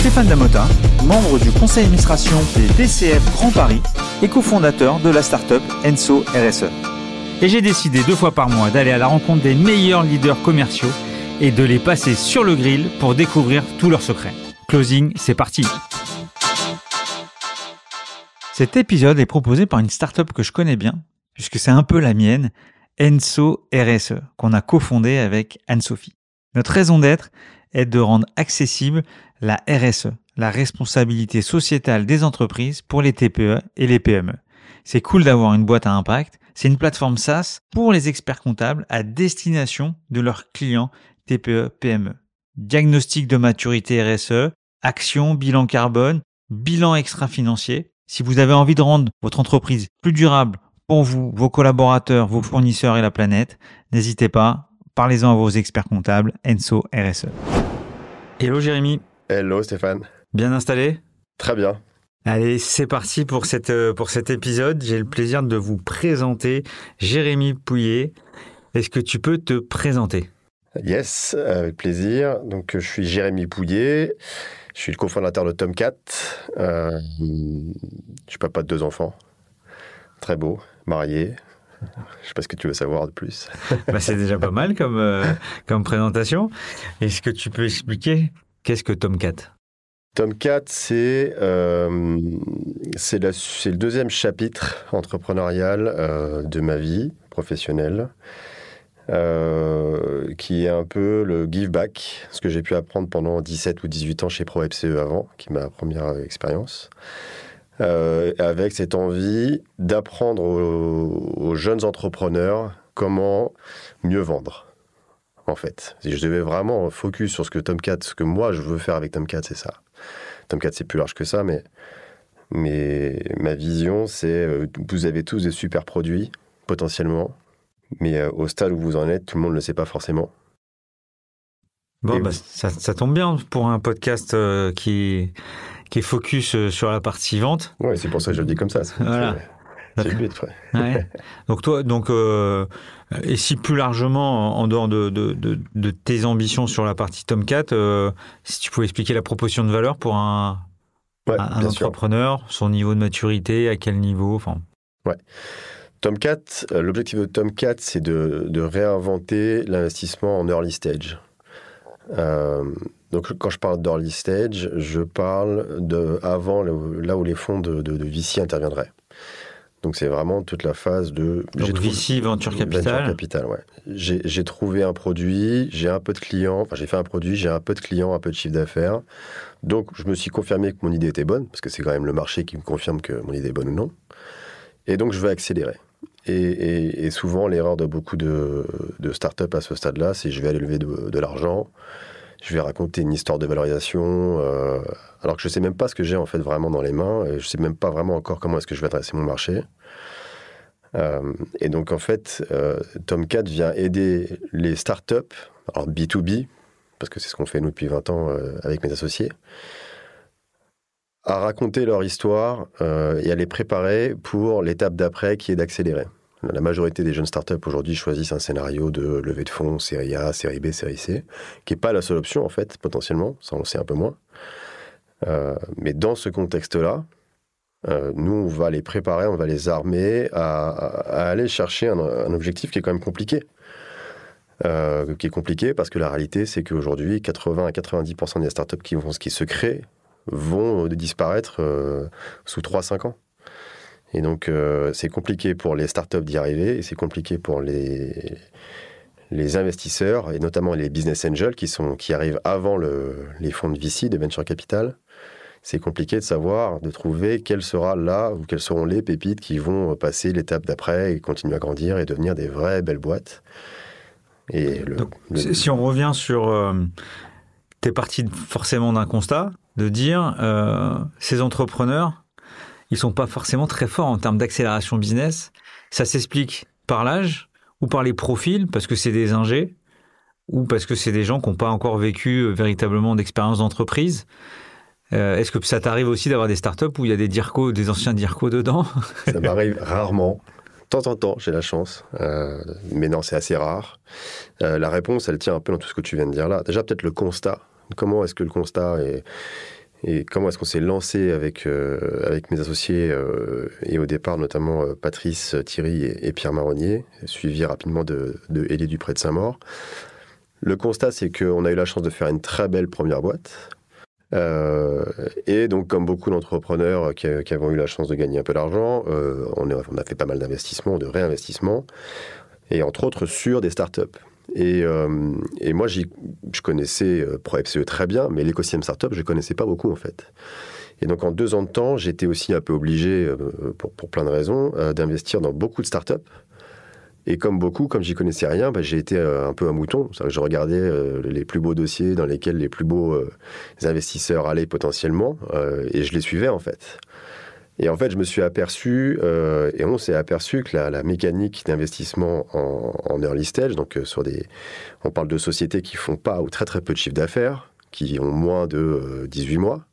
Stéphane Damota, membre du conseil d'administration des DCF Grand Paris et cofondateur de la startup Enso RSE. Et j'ai décidé deux fois par mois d'aller à la rencontre des meilleurs leaders commerciaux et de les passer sur le grill pour découvrir tous leurs secrets. Closing, c'est parti Cet épisode est proposé par une startup que je connais bien, puisque c'est un peu la mienne, Enso RSE, qu'on a cofondé avec Anne-Sophie. Notre raison d'être est de rendre accessible la RSE, la responsabilité sociétale des entreprises pour les TPE et les PME. C'est cool d'avoir une boîte à impact. C'est une plateforme SaaS pour les experts comptables à destination de leurs clients TPE, PME. Diagnostic de maturité RSE, action, bilan carbone, bilan extra-financier. Si vous avez envie de rendre votre entreprise plus durable pour vous, vos collaborateurs, vos fournisseurs et la planète, n'hésitez pas, parlez-en à vos experts comptables, Enso RSE. Hello Jérémy. Hello Stéphane. Bien installé? Très bien. Allez, c'est parti pour, cette, euh, pour cet épisode. J'ai le plaisir de vous présenter Jérémy Pouillet. Est-ce que tu peux te présenter? Yes, avec plaisir. Donc, je suis Jérémy Pouillet. Je suis le cofondateur de Tomcat. Euh, je suis papa de deux enfants. Très beau marié. Je ne sais pas ce que tu veux savoir de plus. bah, c'est déjà pas mal comme, euh, comme présentation. Est-ce que tu peux expliquer qu'est-ce que Tomcat? Tomcat, c'est euh, le deuxième chapitre entrepreneurial euh, de ma vie professionnelle, euh, qui est un peu le give back, ce que j'ai pu apprendre pendant 17 ou 18 ans chez ProFCE avant, qui est ma première expérience. Avec cette envie d'apprendre aux, jeunes entrepreneurs comment mieux vendre. En fait, si je devais vraiment focus sur ce que Tomcat, ce que moi je veux faire avec Tomcat, c'est ça. Tomcat, c'est plus large que ça, mais, mais ma vision, c'est euh, vous avez tous des super produits, potentiellement, mais euh, au stade où vous en êtes, tout le monde ne le sait pas forcément. Bon, bah, ça, tombe bien pour un podcast qui, qui est focus euh, sur la partie vente. Oui, c'est pour ça que je le dis comme ça. Voilà. C'est le but. Ouais. Donc toi, donc euh, et si plus largement en dehors de, de, de, tes ambitions sur la partie Tomcat, euh, si tu pouvais expliquer la proposition de valeur pour un, un entrepreneur, son niveau de maturité, à quel niveau, enfin? Ouais. Tomcat, l'objectif de Tomcat, c'est de, de réinventer l'investissement en early stage. Euh, donc quand je parle d'early stage, je parle de avant là où les fonds de, de, VC interviendraient. Donc c'est vraiment toute la phase de... Donc VC, Venture Capital Venture Capital, ouais. J'ai trouvé un produit, j'ai un peu de clients, enfin j'ai fait un produit, j'ai un peu de clients, un peu de chiffre d'affaires. Donc je me suis confirmé que mon idée était bonne, parce que c'est quand même le marché qui me confirme que mon idée est bonne ou non. Et donc je veux accélérer. Et, et, souvent l'erreur de beaucoup de, de startups à ce stade-là, c'est je vais aller lever de, de l'argent, je vais raconter une histoire de valorisation, euh, alors que je ne sais même pas ce que j'ai en fait vraiment dans les mains, et je ne sais même pas vraiment encore comment est-ce que je vais adresser mon marché. Euh, et donc en fait, euh, Tomcat vient aider les startups, alors B2B, parce que c'est ce qu'on fait nous depuis 20 ans avec mes associés, à raconter leur histoire et à les préparer pour l'étape d'après qui est d'accélérer. La majorité des jeunes startups aujourd'hui choisissent un scénario de levée de fonds, série A, série B, série C, qui n'est pas la seule option en fait, potentiellement, ça on sait un peu moins. Euh, mais dans ce contexte-là, euh, nous, on va les préparer, on va les armer à, aller chercher un, objectif qui est quand même compliqué. Euh, qui est compliqué parce que la réalité, c'est qu'aujourd'hui, 80 à 90% des startups qui, vont, qui se créent vont disparaître sous 3-5 ans. Et donc, euh, c'est compliqué pour les startups d'y arriver et c'est compliqué pour les, les investisseurs et notamment les business angels qui, sont, qui arrivent avant le, les fonds de VC, de venture capital. C'est compliqué de savoir, de trouver quelle sera là ou quelles seront les pépites qui vont passer l'étape d'après et continuer à grandir et devenir des vraies belles boîtes. Et Si on revient sur. Euh, tu es parti forcément d'un constat de dire euh, ces entrepreneurs ils sont pas forcément très forts en termes d'accélération business. Ça s'explique par l'âge ou par les profils, parce que c'est des ingés, ou parce que c'est des gens qui n'ont pas encore vécu euh, véritablement d'expérience d'entreprise. Euh, est-ce que ça t'arrive aussi d'avoir des startups où il y a des DIRCO, des anciens DIRCO dedans? Ça m'arrive rarement. De temps en temps, j'ai la chance. Euh, mais non, c'est assez rare. la réponse, elle tient un peu dans tout ce que tu viens de dire là. Déjà, peut-être le constat. Comment est-ce que le constat est, et comment est-ce qu'on s'est lancé avec, avec mes associés et au départ notamment Patrice Thierry et, Pierre Marronnier, suivi rapidement de, Dupré de Saint-Maur. Le constat, c'est qu'on a eu la chance de faire une très belle première boîte. Euh, et donc, comme beaucoup d'entrepreneurs qui, qui, avons eu la chance de gagner un peu d'argent, euh, on, a fait pas mal d'investissements, de réinvestissements, et entre autres sur des startups. Et, euh, et moi, je connaissais ProFCE très bien, mais l'écosystème startup, je ne connaissais pas beaucoup en fait. Et donc, en deux ans de temps, j'étais aussi un peu obligé, pour, pour plein de raisons, d'investir dans beaucoup de startups et comme beaucoup, comme j'y connaissais rien, bah, j'ai été euh, un peu un mouton. Je regardais euh, les plus beaux dossiers dans lesquels les plus beaux euh, investisseurs allaient potentiellement, et je les suivais en fait. Et en fait, je me suis aperçu, et on s'est aperçu que la, mécanique d'investissement en, early stage, donc sur des, on parle de sociétés qui font pas ou très très peu de chiffre d'affaires, qui ont moins de 18 mois,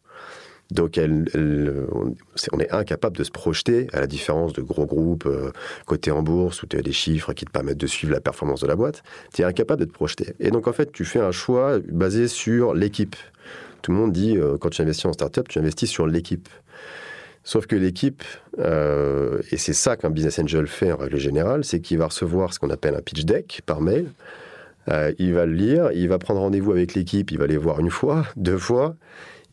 donc, on est incapable de se projeter, à la différence de gros groupes euh, cotés en bourse, où tu as des chiffres qui te permettent de suivre la performance de la boîte. Tu es incapable de te projeter. Et donc, en fait, tu fais un choix basé sur l'équipe. Tout le monde dit, euh, quand tu investis en startup, tu investis sur l'équipe. Sauf que l'équipe, euh, et c'est ça qu'un business angel fait en règle générale, c'est qu'il va recevoir ce qu'on appelle un pitch deck par mail. il va le lire, il va prendre rendez-vous avec l'équipe, il va les voir une fois, deux fois,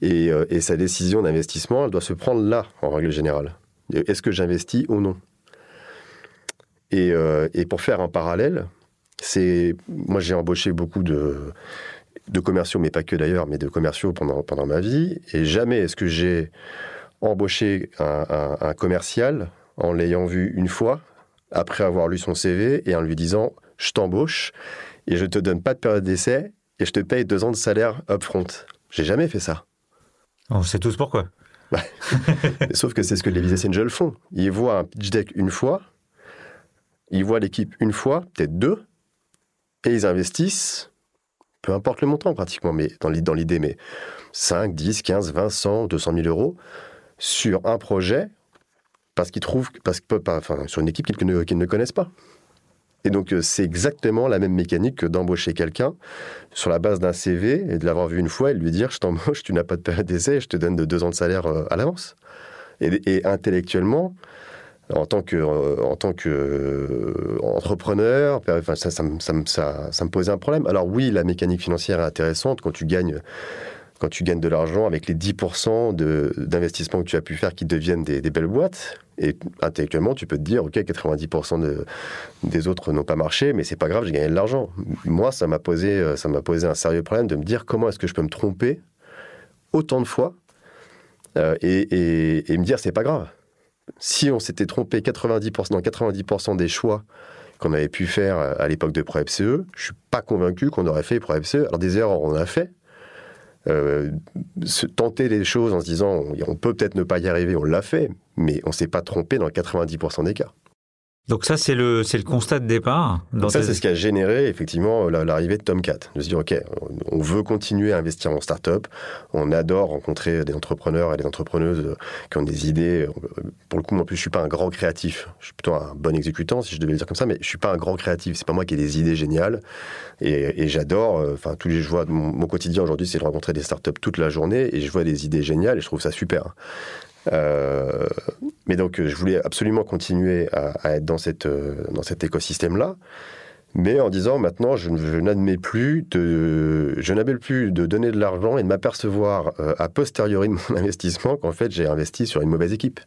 euh, et, sa décision d'investissement, elle doit se prendre là, en règle générale. Est-ce que j'investis ou non? Euh, et, pour faire un parallèle, c'est moi j'ai embauché beaucoup de, de commerciaux, mais pas que d'ailleurs, mais de commerciaux pendant, pendant ma vie. Et jamais est-ce que j'ai embauché un, commercial en l'ayant vu une fois, après avoir lu son CV, et en lui disant Je t'embauche et je te donne pas de période d'essai et je te paye deux ans de salaire upfront. J'ai jamais fait ça. On sait tous pourquoi. Sauf que c'est ce que les business angels font. Ils voient un pitch deck une fois, ils voient l'équipe une fois, peut-être deux, et ils investissent, peu importe le montant pratiquement, mais dans l'idée, mais 5, 10, 15, 20, 100, 200 000 euros sur un projet parce qu'ils trouvent, parce que, enfin, sur une équipe qu'ils ne connaissent pas. Et donc, euh, c'est exactement la même mécanique que d'embaucher quelqu'un sur la base d'un CV et de l'avoir vu une fois et de lui dire Je t'embauche, tu n'as pas de période d'essai, je te donne de deux ans de salaire euh, à l'avance. Et, intellectuellement, en tant que, euh, en tant que entrepreneur, ça, ça, ça, me posait un problème. Alors, oui, la mécanique financière est intéressante quand tu gagnes quand tu gagnes de l'argent avec les 10% d'investissement que tu as pu faire qui deviennent des, belles boîtes. Et intellectuellement, tu peux te dire, OK, 90% de, des autres n'ont pas marché, mais c'est pas grave, j'ai gagné de l'argent. Moi, ça m'a posé, euh, ça m'a posé un sérieux problème de me dire comment est-ce que je peux me tromper autant de fois euh, et, et, me dire, c'est pas grave. Si on s'était trompé 90%, dans 90% des choix qu'on avait pu faire euh, à l'époque de ProFCE, je suis pas convaincu qu'on aurait fait ProFCE. Alors des erreurs, on en a fait, euh, se tenter les choses en se disant on, peut peut-être ne pas y arriver, on l'a fait, mais on s'est pas trompé dans 90% des cas. Donc ça, c'est le, c'est le constat de départ. Ça, c'est ce qui a généré effectivement l'arrivée de Tomcat. De se dire, OK, on veut continuer à investir en start-up. On adore rencontrer des entrepreneurs et des entrepreneuses qui ont des idées. Pour le coup, en plus, je suis pas un grand créatif. Je suis plutôt un bon exécutant, si je devais le dire comme ça, mais je suis pas un grand créatif. C'est pas moi qui ai des idées géniales. Et, j'adore, euh, enfin, tous les, je vois, mon, mon quotidien aujourd'hui, c'est de rencontrer des start-up toute la journée et je vois des idées géniales et je trouve ça super. Euh, mais donc, je voulais absolument continuer à, être dans, cette, euh, dans cet écosystème-là, mais en disant maintenant, je, n'admets plus de, je n'admets plus de donner de l'argent et de m'apercevoir euh, a posteriori de mon investissement qu'en fait, j'ai investi sur une mauvaise équipe.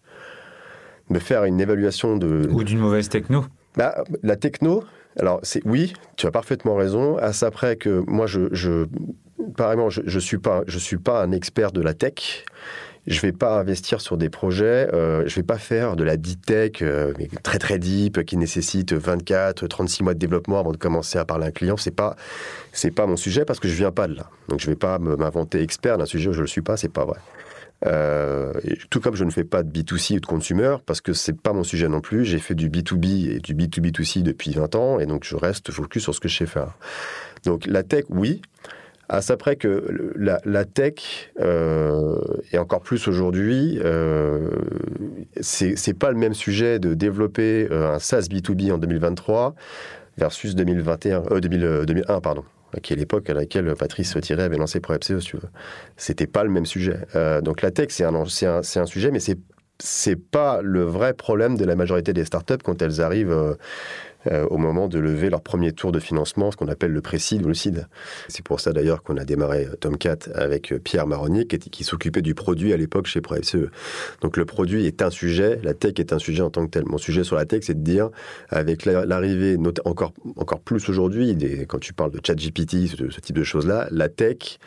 Me faire une évaluation de... Ou d'une mauvaise techno bah, La techno, alors c'est oui, tu as parfaitement raison. À ça près que moi, je, je pareillement, je ne suis, pas, je suis pas un expert de la tech je vais pas investir sur des projets, euh, je vais pas faire de la deep tech euh, très très deep qui nécessite 24, 36 mois de développement avant de commencer à parler à un client. C'est pas c'est pas mon sujet parce que je viens pas de là. Donc je vais pas m'inventer expert d'un sujet où je le suis pas, c'est pas vrai. Euh, tout comme je ne fais pas de B2C ou de consumer, parce que c'est pas mon sujet non plus. J'ai fait du B2B et du B2B2C depuis 20 ans, et donc je reste focus sur ce que je sais faire. Donc la tech, oui. À ça près que la, tech, euh, et encore plus aujourd'hui, euh, c'est pas le même sujet de développer euh, un SaaS B2B en 2023 versus 2021, 2001, pardon qui est l'époque à laquelle Patrice Thierry avait lancé ProEpseo, si tu veux. C'était pas le même sujet. Euh, donc la tech, c'est un, un, sujet, mais c'est c'est pas le vrai problème de la majorité des startups quand elles arrivent euh, euh, au moment de lever leur premier tour de financement, ce qu'on appelle le pré-seed ou le seed. C'est pour ça d'ailleurs qu'on a démarré Tomcat avec Pierre Maroni, qui, s'occupait du produit à l'époque chez ProFCE. Donc le produit est un sujet, la tech est un sujet en tant que tel. Mon sujet sur la tech, c'est de dire, avec l'arrivée, encore, encore plus aujourd'hui, quand tu parles de ChatGPT, ce type de choses-là, la tech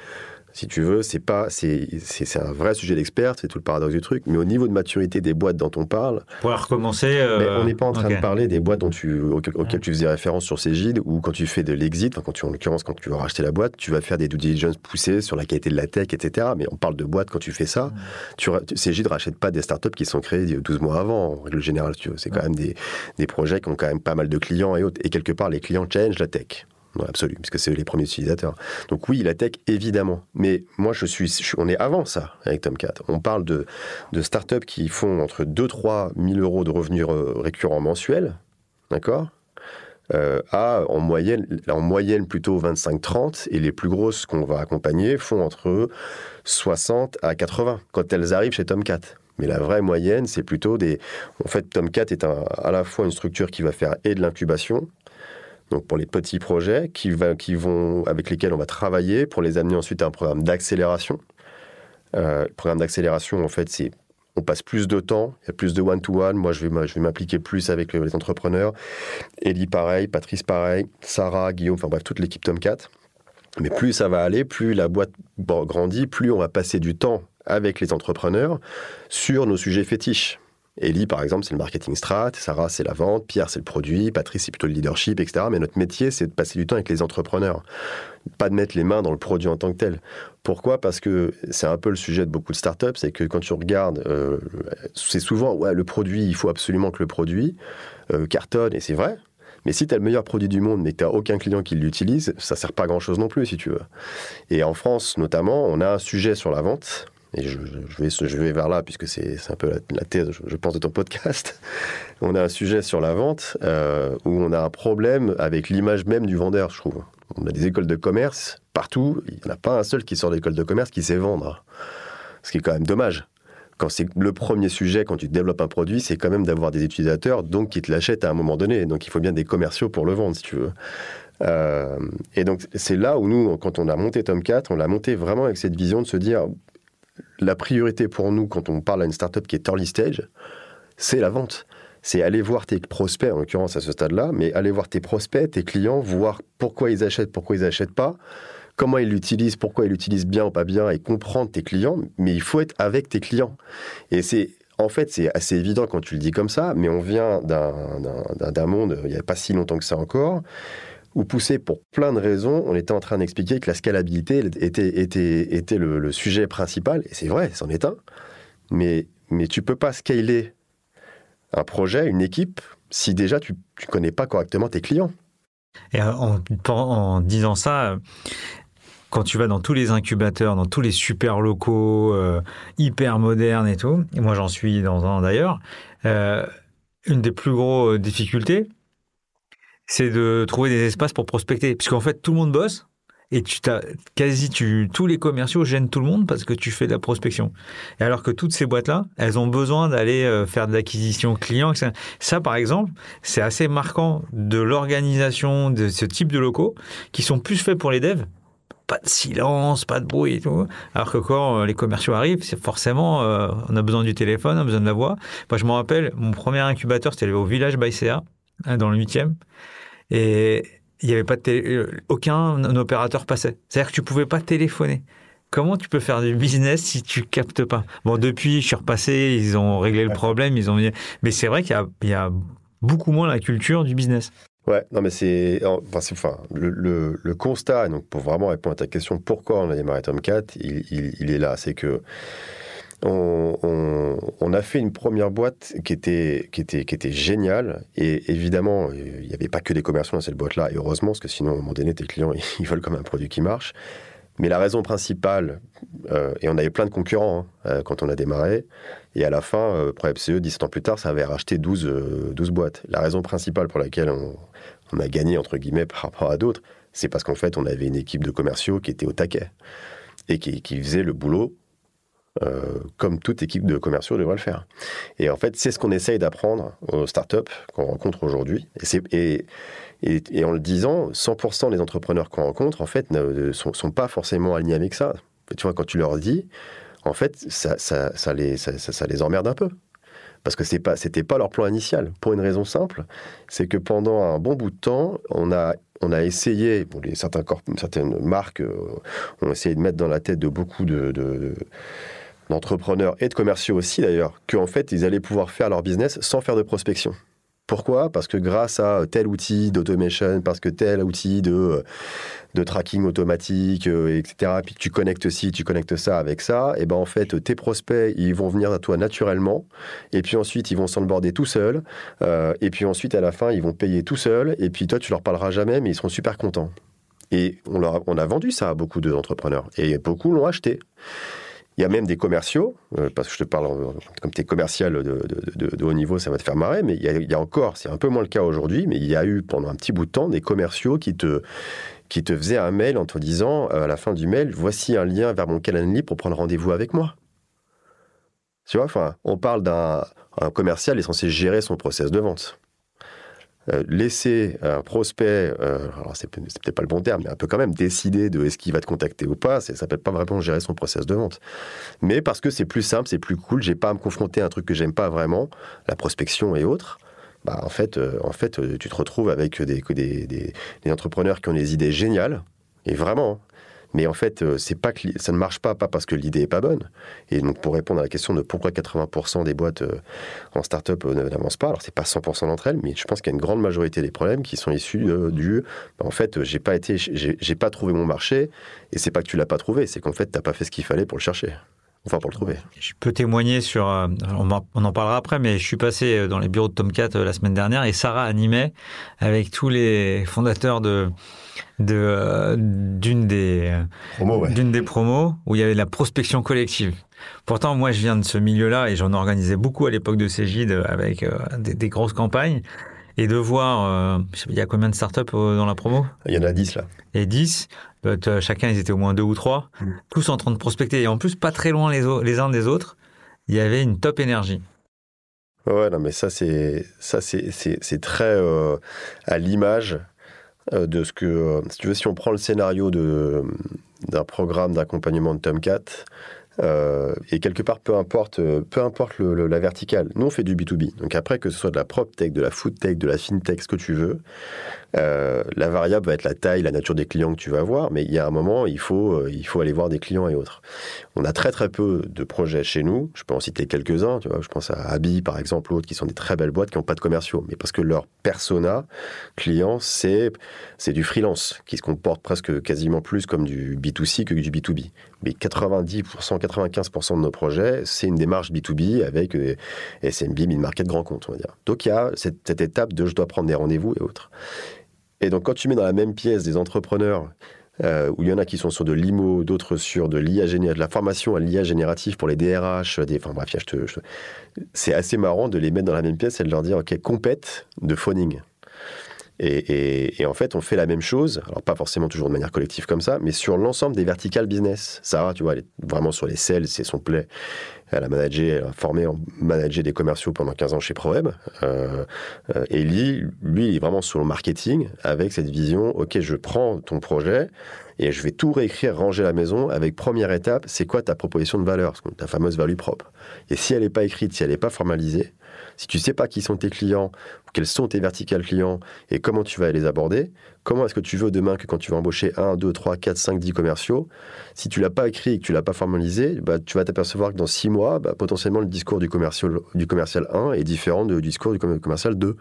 si tu veux, c'est pas, c'est, un vrai sujet d'expert, c'est tout le paradoxe du truc. Mais au niveau de maturité des boîtes dont on parle, pour recommencer, euh, on n'est pas en train de parler des boîtes dont tu, auxquelles tu faisais référence sur Cégide, ou quand tu fais de l'exit, quand tu, en l'occurrence, quand tu vas racheter la boîte, tu vas faire des due diligence poussées sur la qualité de la tech, etc. Mais on parle de boîtes quand tu fais ça. Tu, Cégide rachète pas des startups qui sont créées 12 mois avant, en règle générale. C'est quand même des, des projets qui ont quand même pas mal de clients et autres. Et quelque part, les clients change la tech dans l'absolu, puisque c'est les premiers utilisateurs. Donc oui, la tech, évidemment. Mais moi, je suis, on est avant ça avec Tomcat. On parle de, de startups qui font entre 2-3 000 euros de revenus récurrents mensuels, d'accord euh, à en moyenne, en moyenne plutôt 25-30, et les plus grosses qu'on va accompagner font entre 60 à 80 quand elles arrivent chez Tomcat. Mais la vraie moyenne, c'est plutôt des. En fait, Tomcat est à la fois une structure qui va faire et de l'incubation, donc pour les petits projets qui, vont, avec lesquels on va travailler pour les amener ensuite à un programme d'accélération. Euh, le programme d'accélération, en fait, c'est on passe plus de temps, il y a plus de one-to-one. Moi, je vais, m'impliquer plus avec les entrepreneurs. Elie, pareil, Patrice, pareil, Sarah, Guillaume, enfin bref, toute l'équipe Tomcat. Mais plus ça va aller, plus la boîte grandit, plus on va passer du temps avec les entrepreneurs sur nos sujets fétiches. Ellie, par exemple, c'est le marketing strat, Sarah, c'est la vente, Pierre, c'est le produit, Patrice, c'est plutôt le leadership, etc. Mais notre métier, c'est de passer du temps avec les entrepreneurs, pas de mettre les mains dans le produit en tant que tel. Pourquoi? Parce que c'est un peu le sujet de beaucoup de startups, c'est que quand tu regardes, euh, c'est souvent, ouais, le produit, il faut absolument que le produit euh, cartonne, et c'est vrai, mais si tu as le meilleur produit du monde, mais que tu n'as aucun client qui l'utilise, ça sert pas grand-chose non plus, si tu veux. Et en France, notamment, on a un sujet sur la vente et je, vais, vers là, puisque c'est un peu la, thèse, je, pense, de ton podcast. On a un sujet sur la vente euh, où on a un problème avec l'image même du vendeur, je trouve. On a des écoles de commerce partout, il n'y en a pas un seul qui sort d'école de commerce qui sait vendre. Ce qui est quand même dommage. Quand c'est le premier sujet, quand tu développes un produit, c'est quand même d'avoir des utilisateurs, donc qui te l'achètent à un moment donné. Donc il faut bien des commerciaux pour le vendre, si tu veux. Euh, et donc c'est là où nous, quand on a monté Tom 4, on l'a monté vraiment avec cette vision de se dire, la priorité pour nous, quand on parle à une startup qui est early stage, c'est la vente. C'est aller voir tes prospects, en l'occurrence à ce stade-là, mais aller voir tes prospects, tes clients, voir pourquoi ils achètent, pourquoi ils n'achètent pas, comment ils l'utilisent, pourquoi ils l'utilisent bien ou pas bien, et comprendre tes clients. Mais il faut être avec tes clients. Et c'est en fait, c'est assez évident quand tu le dis comme ça, mais on vient d'un monde, il n'y a pas si longtemps que ça encore, ou poussé pour plein de raisons, on était en train d'expliquer que la scalabilité était, le, sujet principal, et c'est vrai, c'en est un, mais, mais tu peux pas scaler un projet, une équipe, si déjà tu ne connais pas correctement tes clients. Et en, en, disant ça, quand tu vas dans tous les incubateurs, dans tous les super locaux, euh, hyper modernes et tout, et moi j'en suis dans un d'ailleurs, euh, une des plus grosses difficultés, c'est de trouver des espaces pour prospecter. Puisqu'en fait, tout le monde bosse et tu t'as quasi tous les commerciaux gênent tout le monde parce que tu fais de la prospection. Et alors que toutes ces boîtes-là, elles ont besoin d'aller euh, faire de l'acquisition client. Ça, par exemple, c'est assez marquant de l'organisation de ce type de locaux qui sont plus faits pour les devs. Pas de silence, pas de bruit et tout. Alors que quand euh, les commerciaux arrivent, c'est forcément, euh, on a besoin du téléphone, on a besoin de la voix. Moi, je me rappelle, mon premier incubateur, c'était au village Baïséa, hein, dans le 8e. Et il n'y avait pas de télé... Euh, aucun opérateur passait. C'est-à-dire que tu pouvais pas téléphoner. Comment tu peux faire du business si tu captes pas? Bon, depuis, je suis repassé, ils ont réglé le problème, ils ont. Mais c'est vrai qu'il y, a beaucoup moins la culture du business. Ouais, non, mais c'est. Enfin, le, le, constat, donc pour vraiment répondre à ta question, pourquoi on a démarré Tomcat, il, il, il est là. C'est que on, a fait une première boîte qui était, qui était, qui était géniale. Et évidemment, il n'y avait pas que des commerciaux dans cette boîte-là, et heureusement, parce que sinon, à un moment donné, tes clients, ils veulent comme un produit qui marche. Mais la raison principale, euh, et on avait plein de concurrents hein, euh, quand on a démarré, et à la fin, euh, ProFCE, 17 ans plus tard, ça avait racheté 12, 12 boîtes. La raison principale pour laquelle on, on a gagné, entre guillemets, par rapport à d'autres, c'est parce qu'en fait, on avait une équipe de commerciaux qui était au taquet et qui, qui faisait le boulot euh, comme toute équipe de commerciaux devrait le faire. Et en fait, c'est ce qu'on essaye d'apprendre aux startups qu'on rencontre aujourd'hui. Et, en le disant, 100% des entrepreneurs qu'on rencontre, en fait, ne sont, pas forcément alignés avec ça. tu vois, quand tu leur dis, en fait, ça, les, emmerde un peu. Parce que ce pas, pas leur plan initial. Pour une raison simple, c'est que pendant un bon bout de temps, on a essayé, bon, certains certaines marques euh, ont essayé de mettre dans la tête de beaucoup de, d'entrepreneurs et de commerciaux aussi d'ailleurs, qu'en fait, ils allaient pouvoir faire leur business sans faire de prospection. Pourquoi? Parce que grâce à tel outil d'automation, parce que tel outil de, euh, de tracking automatique, euh, etc., puis tu connectes ci, tu connectes ça avec ça, et ben en fait, tes prospects, ils vont venir à toi naturellement, et puis ensuite, ils vont s'onboarder tout seuls, euh, et puis ensuite, à la fin, ils vont payer tout seuls, et puis toi, tu leur parleras jamais, mais ils seront super contents. Et on, leur on a vendu ça à beaucoup d'entrepreneurs, et beaucoup l'ont acheté. Il y a même des commerciaux, euh, parce que je te parle comme tu es commercial de, haut niveau, ça va te faire marrer, mais il y a, encore, c'est un peu moins le cas aujourd'hui, mais il y a eu pendant un petit bout de temps des commerciaux qui te, qui te faisaient un mail en te disant euh, à la fin du mail, voici un lien vers mon calendrier pour prendre rendez-vous avec moi. Tu vois, enfin, on parle d'un commercial est censé gérer son process de vente. Euh, laisser un prospect, euh, alors c'est peut-être pas le bon terme, mais un peu quand même décider de est-ce qu'il va te contacter ou pas, ça peut pas vraiment gérer son process de vente. Mais parce que c'est plus simple, c'est plus cool, j'ai pas à me confronter à un truc que j'aime pas vraiment, la prospection et autres. Bah, en fait, euh, en fait, tu te retrouves avec des, des, des, entrepreneurs qui ont des idées géniales, et vraiment, mais en fait, euh, ça ne marche pas, pas parce que l'idée est pas bonne. Et donc, pour répondre à la question de pourquoi 80% des boîtes euh, en start-up euh, n'avancent pas, alors c'est pas 100% d'entre elles, mais je pense qu'il y a une grande majorité des problèmes qui sont issus du. Bah, en fait, j'ai pas été, j'ai pas trouvé mon marché, et c'est pas que tu l'as pas trouvé, c'est qu'en fait, t'as pas fait ce qu'il fallait pour le chercher. Enfin, pour le trouver. Je peux témoigner sur. on, en parlera après, mais je suis passé dans les bureaux de Tomcat la semaine dernière et Sarah animait avec tous les fondateurs de, de euh, d'une des d'une des promos où il y avait la prospection collective. Pourtant, moi, je viens de ce milieu-là et j'en organisais beaucoup à l'époque de Cégide avec euh, des, grosses campagnes. Et de voir, euh, il y a combien de startups dans la promo? Il y en a 10 là. Et 10, chacun, ils étaient au moins deux ou trois, mm. tous en train de prospecter. Et en plus, pas très loin les, les uns des autres, il y avait une top énergie. Ouais, non, mais ça, c'est, ça, c'est, très à l'image de ce que, euh, si tu si on prend le scénario de, d'un programme d'accompagnement de Tomcat, euh, et quelque part, peu importe, peu importe la verticale. Nous, on fait du B2B. Donc après, que ce soit de la prop tech, de la food tech, de la fintech, ce que tu veux, euh, la variable va être la taille, la nature des clients que tu vas avoir, mais il y a un moment, il faut, euh, il faut aller voir des clients et autres. On a très très peu de projets chez nous. Je peux en citer quelques-uns. Je pense à Abi par exemple, autres qui sont des très belles boîtes qui n'ont pas de commerciaux, mais parce que leur persona client c'est c'est du freelance qui se comporte presque quasiment plus comme du B2C que du B2B. Mais 90%, 95% de nos projets, c'est une démarche B2B avec euh, SMB, mid-market, grand compte, on va dire. Donc il y a cette, étape de je dois prendre des rendez-vous et autres. Et donc, quand tu mets dans la même pièce des entrepreneurs euh, où il y en a qui sont sur de l'IMO, d'autres sur de l'IA de la formation à l'IA génératif pour les DRH, enfin bref, c'est assez marrant de les mettre dans la même pièce et de leur dire, OK, compète de phoning. Et, en fait, on fait la même chose, alors pas forcément toujours de manière collective comme ça, mais sur l'ensemble des verticales business. Sarah, tu vois, elle est vraiment sur les sales, c'est son play. Elle a managé, elle a formé, managé des commerciaux pendant 15 ans chez ProWeb. Euh, euh, et lui, lui, il est vraiment sur le marketing avec cette vision, OK, je prends ton projet et je vais tout réécrire, ranger la maison avec première étape, c'est quoi ta proposition de valeur, ta fameuse value propre. Et si elle n'est pas écrite, si elle n'est pas formalisée, si tu sais pas qui sont tes clients, quels sont tes verticales clients et comment tu vas les aborder, comment est-ce que tu veux demain que quand tu vas embaucher 1, 2, 3, 4, 5, 10 commerciaux, si tu l'as pas écrit et que tu l'as pas formalisé, bah, tu vas t'apercevoir que dans 6 mois, bah, potentiellement le discours du commercial, du commercial 1 est différent du discours du commercial 2.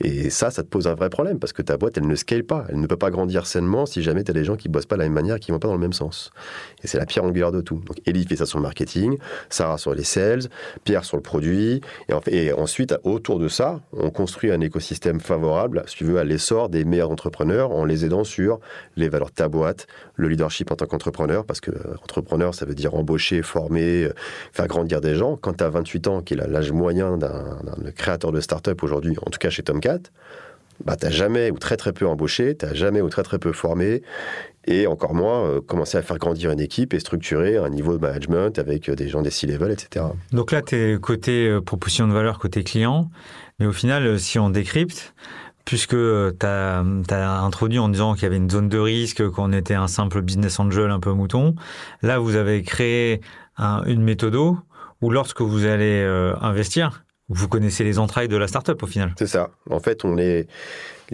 Et ça, ça te pose un vrai problème parce que ta boîte, elle ne scale pas. Elle ne peut pas grandir sainement si jamais tu as des gens qui bossent pas de la même manière, qui vont pas dans le même sens. Et c'est la pierre angulaire de tout. Donc Elie fait ça sur le marketing, Sarah sur les sales, Pierre sur le produit. Et, et ensuite, autour de ça, on construit un écosystème favorable, si tu veux, à l'essor des meilleurs entrepreneurs en les aidant sur les valeurs de ta boîte, le leadership en tant qu'entrepreneur, parce que euh, entrepreneur, ça veut dire embaucher, former, euh, faire grandir des gens. Quand tu as 28 ans, qui est l'âge moyen d'un créateur de start-up aujourd'hui, en tout cas chez Tomcat, bah, tu n'as jamais ou très très peu embauché, tu n'as jamais ou très très peu formé, et encore moins euh, commencer à faire grandir une équipe et structurer un niveau de management avec des gens des C-level, etc. Donc là, tu es côté proposition de valeur, côté client, mais au final, si on décrypte, puisque tu as, introduit en disant qu'il y avait une zone de risque, qu'on était un simple business angel un peu mouton. Là, vous avez créé une méthode où lorsque vous allez euh, investir, vous connaissez les entrailles de la startup au final. C'est ça. En fait, on est.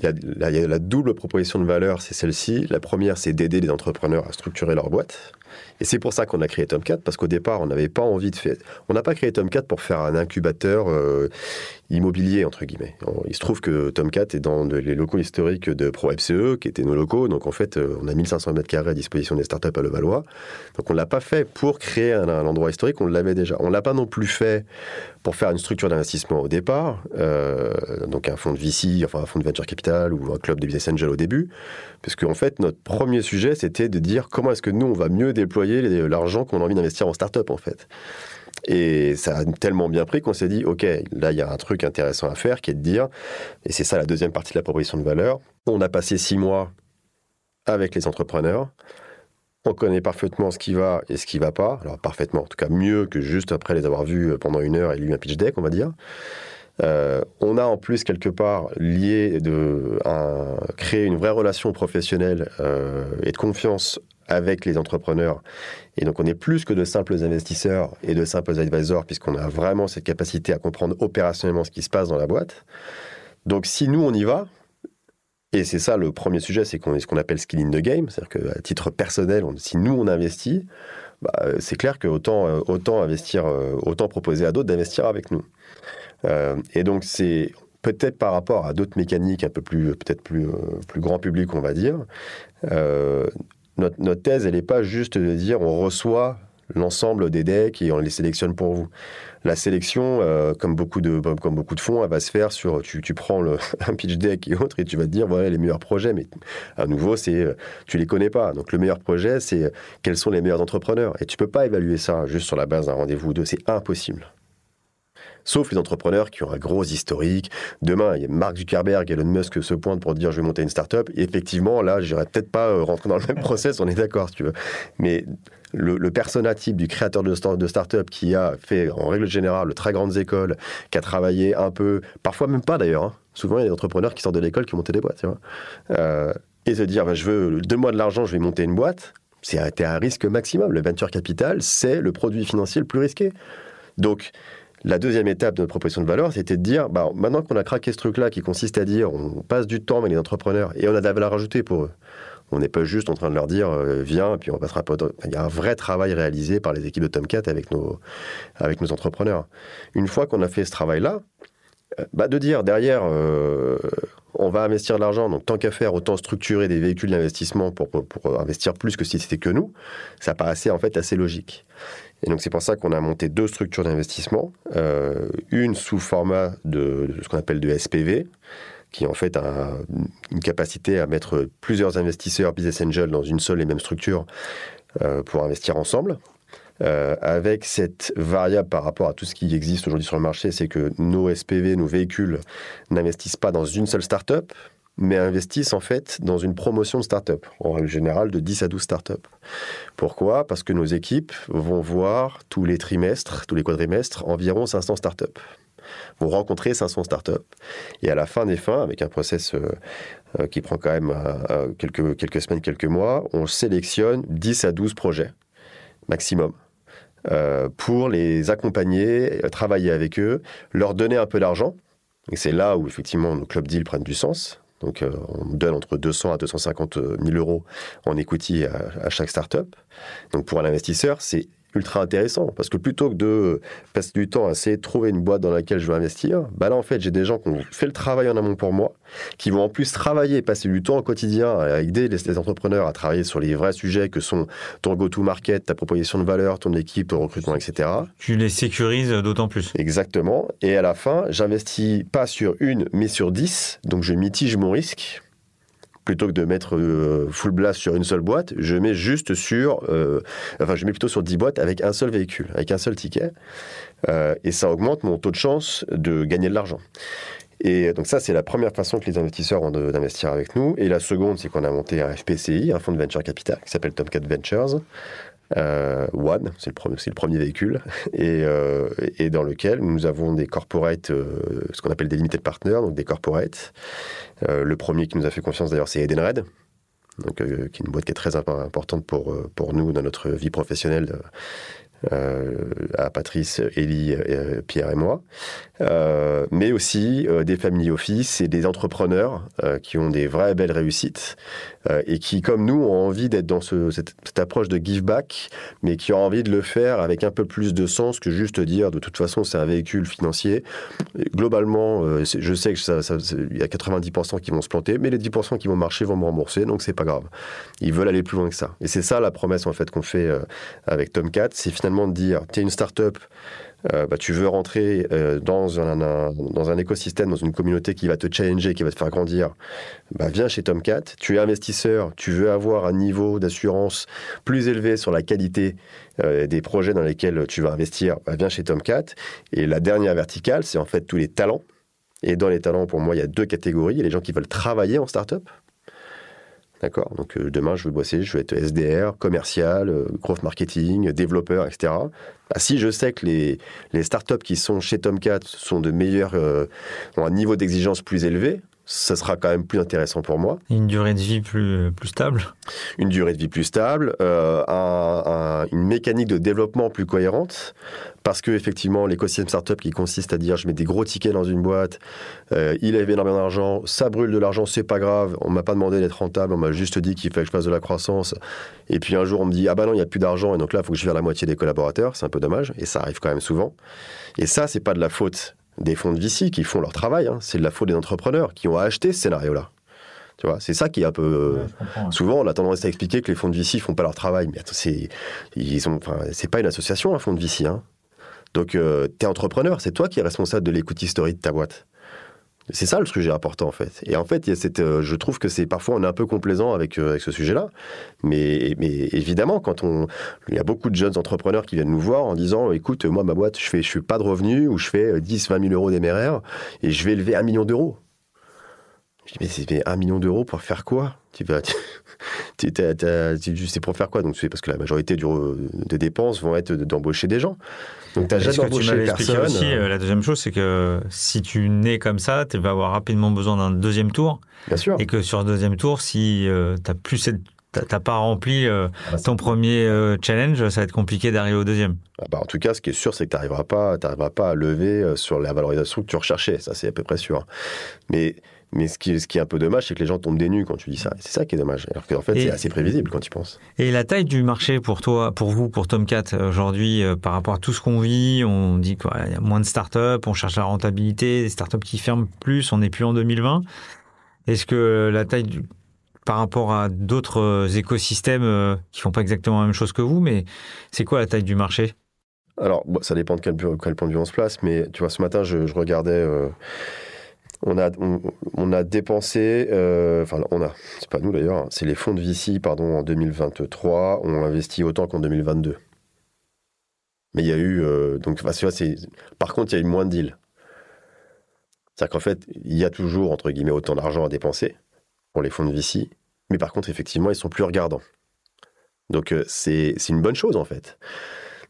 La double proposition de valeur, c'est celle-ci. La première, c'est d'aider les entrepreneurs à structurer leur boîte. Et c'est pour ça qu'on a créé Tomcat, parce qu'au départ, on n'avait pas envie de faire. On n'a pas créé Tomcat pour faire un incubateur euh, immobilier, entre guillemets. Il se trouve que Tomcat est dans les locaux historiques de ProFCE, qui étaient nos locaux. Donc en fait, euh, on a 1500 mètres carrés à disposition des startups à Levallois. Donc on ne l'a pas fait pour créer un, endroit historique, on l'avait déjà. On ne l'a pas non plus fait pour faire une structure d'investissement au départ, euh, donc un fonds de VC, enfin un fonds de venture capital ou un club de business angel au début, parce qu'en fait, notre premier sujet, c'était de dire comment est-ce que nous, on va mieux déployer l'argent qu'on a envie d'investir en start-up, en fait. Et ça a tellement bien pris qu'on s'est dit, OK, là, il y a un truc intéressant à faire qui est de dire, et c'est ça la deuxième partie de la proposition de valeur, on a passé six mois avec les entrepreneurs, on connaît parfaitement ce qui va et ce qui va pas, alors parfaitement, en tout cas mieux que juste après les avoir vus pendant une heure et lu un pitch deck, on va dire. Euh, on a en plus quelque part lié de créer une vraie relation professionnelle euh, et de confiance avec les entrepreneurs. Et donc on est plus que de simples investisseurs et de simples advisors puisqu'on a vraiment cette capacité à comprendre opérationnellement ce qui se passe dans la boîte. Donc si nous on y va, et c'est ça le premier sujet, c'est ce qu'on appelle skill in the game, c'est-à-dire qu'à titre personnel, si nous on investit, bah, c'est clair que autant, euh, autant investir, autant proposer à d'autres d'investir avec nous. Euh, et donc, c'est peut-être par rapport à d'autres mécaniques un peu plus, peut-être plus, euh, plus grand public, on va dire. Euh, notre, notre, thèse, elle n'est pas juste de dire on reçoit l'ensemble des decks et on les sélectionne pour vous. La sélection, comme, beaucoup de, comme beaucoup de fonds, elle va se faire sur, tu, tu prends le, un pitch deck et autres et tu vas te dire, voilà les meilleurs projets, mais à nouveau, c'est, tu les connais pas. Donc le meilleur projet, c'est quels sont les meilleurs entrepreneurs? Et tu peux pas évaluer ça juste sur la base d'un rendez-vous ou deux, c'est impossible sauf les entrepreneurs qui ont un gros historique. Demain, il y a Mark Zuckerberg, Elon Musk se pointent pour dire je vais monter une start-up. Et effectivement, là, je n'irai peut-être pas euh, rentrer dans le même process, on est d'accord, si tu veux. Mais le, le persona type du créateur de, start de start-up qui a fait, en règle générale, de très grandes écoles, qui a travaillé un peu, parfois même pas d'ailleurs. Hein. Souvent, il y a des entrepreneurs qui sortent de l'école qui ont monté des boîtes, tu vois. Euh, et se dire, bah, je veux, deux-mois de l'argent, je vais monter une boîte, c'est un risque maximum. Le venture capital, c'est le produit financier le plus risqué. Donc, la deuxième étape de notre proposition de valeur, c'était de dire, bah, maintenant qu'on a craqué ce truc-là qui consiste à dire, on passe du temps avec les entrepreneurs et on a de la valeur ajoutée pour eux. On n'est pas juste en train de leur dire, euh, viens, puis on passera pas. Il y a un vrai travail réalisé par les équipes de Tomcat avec nos, avec nos entrepreneurs. Une fois qu'on a fait ce travail-là, euh, bah, de dire derrière, euh, on va investir de l'argent, donc tant qu'à faire, autant structurer des véhicules d'investissement pour, pour, investir plus que si c'était que nous, ça paraissait en fait assez logique. Et donc c'est pour ça qu'on a monté deux structures d'investissement, euh, une sous format de, ce qu'on appelle de SPV, qui en fait a une capacité à mettre plusieurs investisseurs business angels dans une seule et même structure euh, pour investir ensemble. Euh, avec cette variable par rapport à tout ce qui existe aujourd'hui sur le marché, c'est que nos SPV, nos véhicules, n'investissent pas dans une seule startup, mais investissent en fait dans une promotion de start-up, en règle générale de 10 à 12 start-up. Pourquoi? Parce que nos équipes vont voir tous les trimestres, tous les quadrimestres, environ 500 start-up. Vont rencontrer 500 start-up. Et à la fin des fins, avec un process euh, euh, qui prend quand même euh, quelques, quelques semaines, quelques mois, on sélectionne 10 à 12 projets maximum. pour les accompagner, travailler avec eux, leur donner un peu d'argent. Et c'est là où effectivement nos club deals prennent du sens Donc, euh, on donne entre 200 à 250 000 euros en equity à, à chaque startup. Donc, pour un investisseur, c'est ultra intéressant parce que plutôt que de passer du temps à essayer de trouver une boîte dans laquelle je veux investir, bah là en fait j'ai des gens qui ont fait le travail en amont pour moi, qui vont en plus travailler, passer du temps au quotidien à aider les, entrepreneurs à travailler sur les vrais sujets que sont ton go-to-market, ta proposition de valeur, ton équipe, ton recrutement, etc. Tu les sécurises d'autant plus. Exactement. Et à la fin, j'investis pas sur une, mais sur dix. Donc je mitige mon risque plutôt que de mettre euh, full blast sur une seule boîte, je mets juste sur, euh, enfin, je mets plutôt sur 10 boîtes avec un seul véhicule, avec un seul ticket. Euh, et ça augmente mon taux de chance de gagner de l'argent. Et donc ça, c'est la première façon que les investisseurs ont d'investir avec nous. Et la seconde, c'est qu'on a monté un FPCI, un fonds de venture capital, qui s'appelle Tomcat Ventures, One, c'est le, premier, le premier véhicule, et, euh, et, dans lequel nous avons des corporates, euh, ce qu'on appelle des limited partners, donc des corporates. Euh, le premier qui nous a fait confiance d'ailleurs, c'est Edenred, donc, euh, qui est une boîte qui est très importante pour nous dans notre vie professionnelle euh, à Patrice, Elie, euh, Pierre et moi, euh, mais aussi des family office et des entrepreneurs qui ont des vraies belles réussites et qui, comme nous, ont envie d'être dans ce, cette, approche de give back, mais qui ont envie de le faire avec un peu plus de sens que juste dire de toute façon c'est un véhicule financier. globalement, je sais que il y a 90% qui vont se planter, mais les 10% qui vont marcher vont me rembourser, donc c'est pas grave. Ils veulent aller plus loin que ça. Et c'est ça la promesse en fait qu'on fait avec Tomcat, c'est finalement de dire, tu es une start-up, euh, bah, tu veux rentrer euh, dans, un, dans un écosystème, dans une communauté qui va te challenger, qui va te faire grandir, bah, viens chez Tomcat. Tu es investisseur, tu veux avoir un niveau d'assurance plus élevé sur la qualité euh, des projets dans lesquels tu vas investir, bah, viens chez Tomcat. Et la dernière verticale, c'est en fait tous les talents. Et dans les talents, pour moi, il y a deux catégories. Il y a les gens qui veulent travailler en start-up, D'accord Donc euh, demain, je veux bosser, je veux être SDR, commercial, euh, growth marketing, développeur, etc. Bah, si je sais que les, les startups qui sont chez Tomcat sont de meilleurs, euh, ont un niveau d'exigence plus élevé, ça sera quand même plus intéressant pour moi. Une durée de vie plus, plus stable Une durée de vie plus stable, euh, un, une mécanique de développement plus cohérente, parce que effectivement, l'écosystème startup qui consiste à dire je mets des gros tickets dans une boîte, euh, il a énormément d'argent, ça brûle de l'argent, c'est pas grave, on m'a pas demandé d'être rentable, on m'a juste dit qu'il fallait que je fasse de la croissance, et puis un jour on me dit ah bah non, il n'y a plus d'argent, et donc là, il faut que je vire la moitié des collaborateurs, c'est un peu dommage, et ça arrive quand même souvent. Et ça, c'est pas de la faute des fonds de VC qui font leur travail. Hein. C'est de la faute des entrepreneurs qui ont acheté ce scénario-là. Tu vois, c'est ça qui est un peu. souvent, on a tendance à expliquer que les fonds de VC font pas leur travail, mais c'est ils ont, c'est pas une association un fonds de VC. Hein. Donc, euh, tu es entrepreneur, c'est toi qui es responsable de l'écoute story de ta boîte. C'est ça le sujet important en fait. Et en fait, il y a cette, euh, je trouve que c'est parfois on est un peu complaisant avec, euh, avec ce sujet-là. Mais, mais évidemment, quand on, il y a beaucoup de jeunes entrepreneurs qui viennent nous voir en disant, écoute, moi ma boîte, je fais, je fais pas de revenus ou je fais 10, 20 000 euros d'MRR et je vais lever un million d'euros. Je dis, mais c'est un million d'euros pour faire quoi? Tu vas, c'est pour faire quoi? Donc c'est parce que la majorité du, des dépenses vont être d'embaucher des gens. Donc t'as jamais embauché personne. Aussi, euh, la deuxième chose, c'est que si tu nais comme ça, tu vas avoir rapidement besoin d'un deuxième tour. Bien sûr. Et que sur le deuxième tour, si euh, tu plus cette t'as pas rempli euh, ah ton premier challenge, ça va être compliqué d'arriver au deuxième. Ah bah en tout cas, ce qui est sûr, c'est que tu n'arriveras pas, pas à lever sur la valorisation que tu recherchais. Ça, c'est à peu près sûr. Mais mais ce qui, ce qui est un peu dommage, c'est que les gens tombent des nues quand tu dis ça. C'est ça qui est dommage. Alors qu'en fait, c'est assez prévisible quand tu penses. Et la taille du marché pour toi, pour vous, pour Tomcat, aujourd'hui, euh, par rapport à tout ce qu'on vit, on dit qu'il y a moins de startups, on cherche la rentabilité, des startups qui ferment plus, on n'est plus en 2020. Est-ce que la taille du, par rapport à d'autres euh, écosystèmes euh, qui font pas exactement la même chose que vous, mais c'est quoi la taille du marché? Alors, ça dépend de quel, quel, point de vue on se place, mais tu vois, ce matin, je, regardais on a, dépensé, euh, enfin on a, c'est pas nous d'ailleurs, c'est les fonds de VC, pardon, en 2023, ont investi autant qu'en 2022. Mais il y a eu, euh, donc, par contre, il y a eu moins de deals. C'est-à-dire qu'en fait, il y a toujours, entre guillemets, autant d'argent à dépenser pour les fonds de VC, mais par contre, effectivement, ils sont plus regardants. Donc, euh, c'est, c'est une bonne chose, en fait.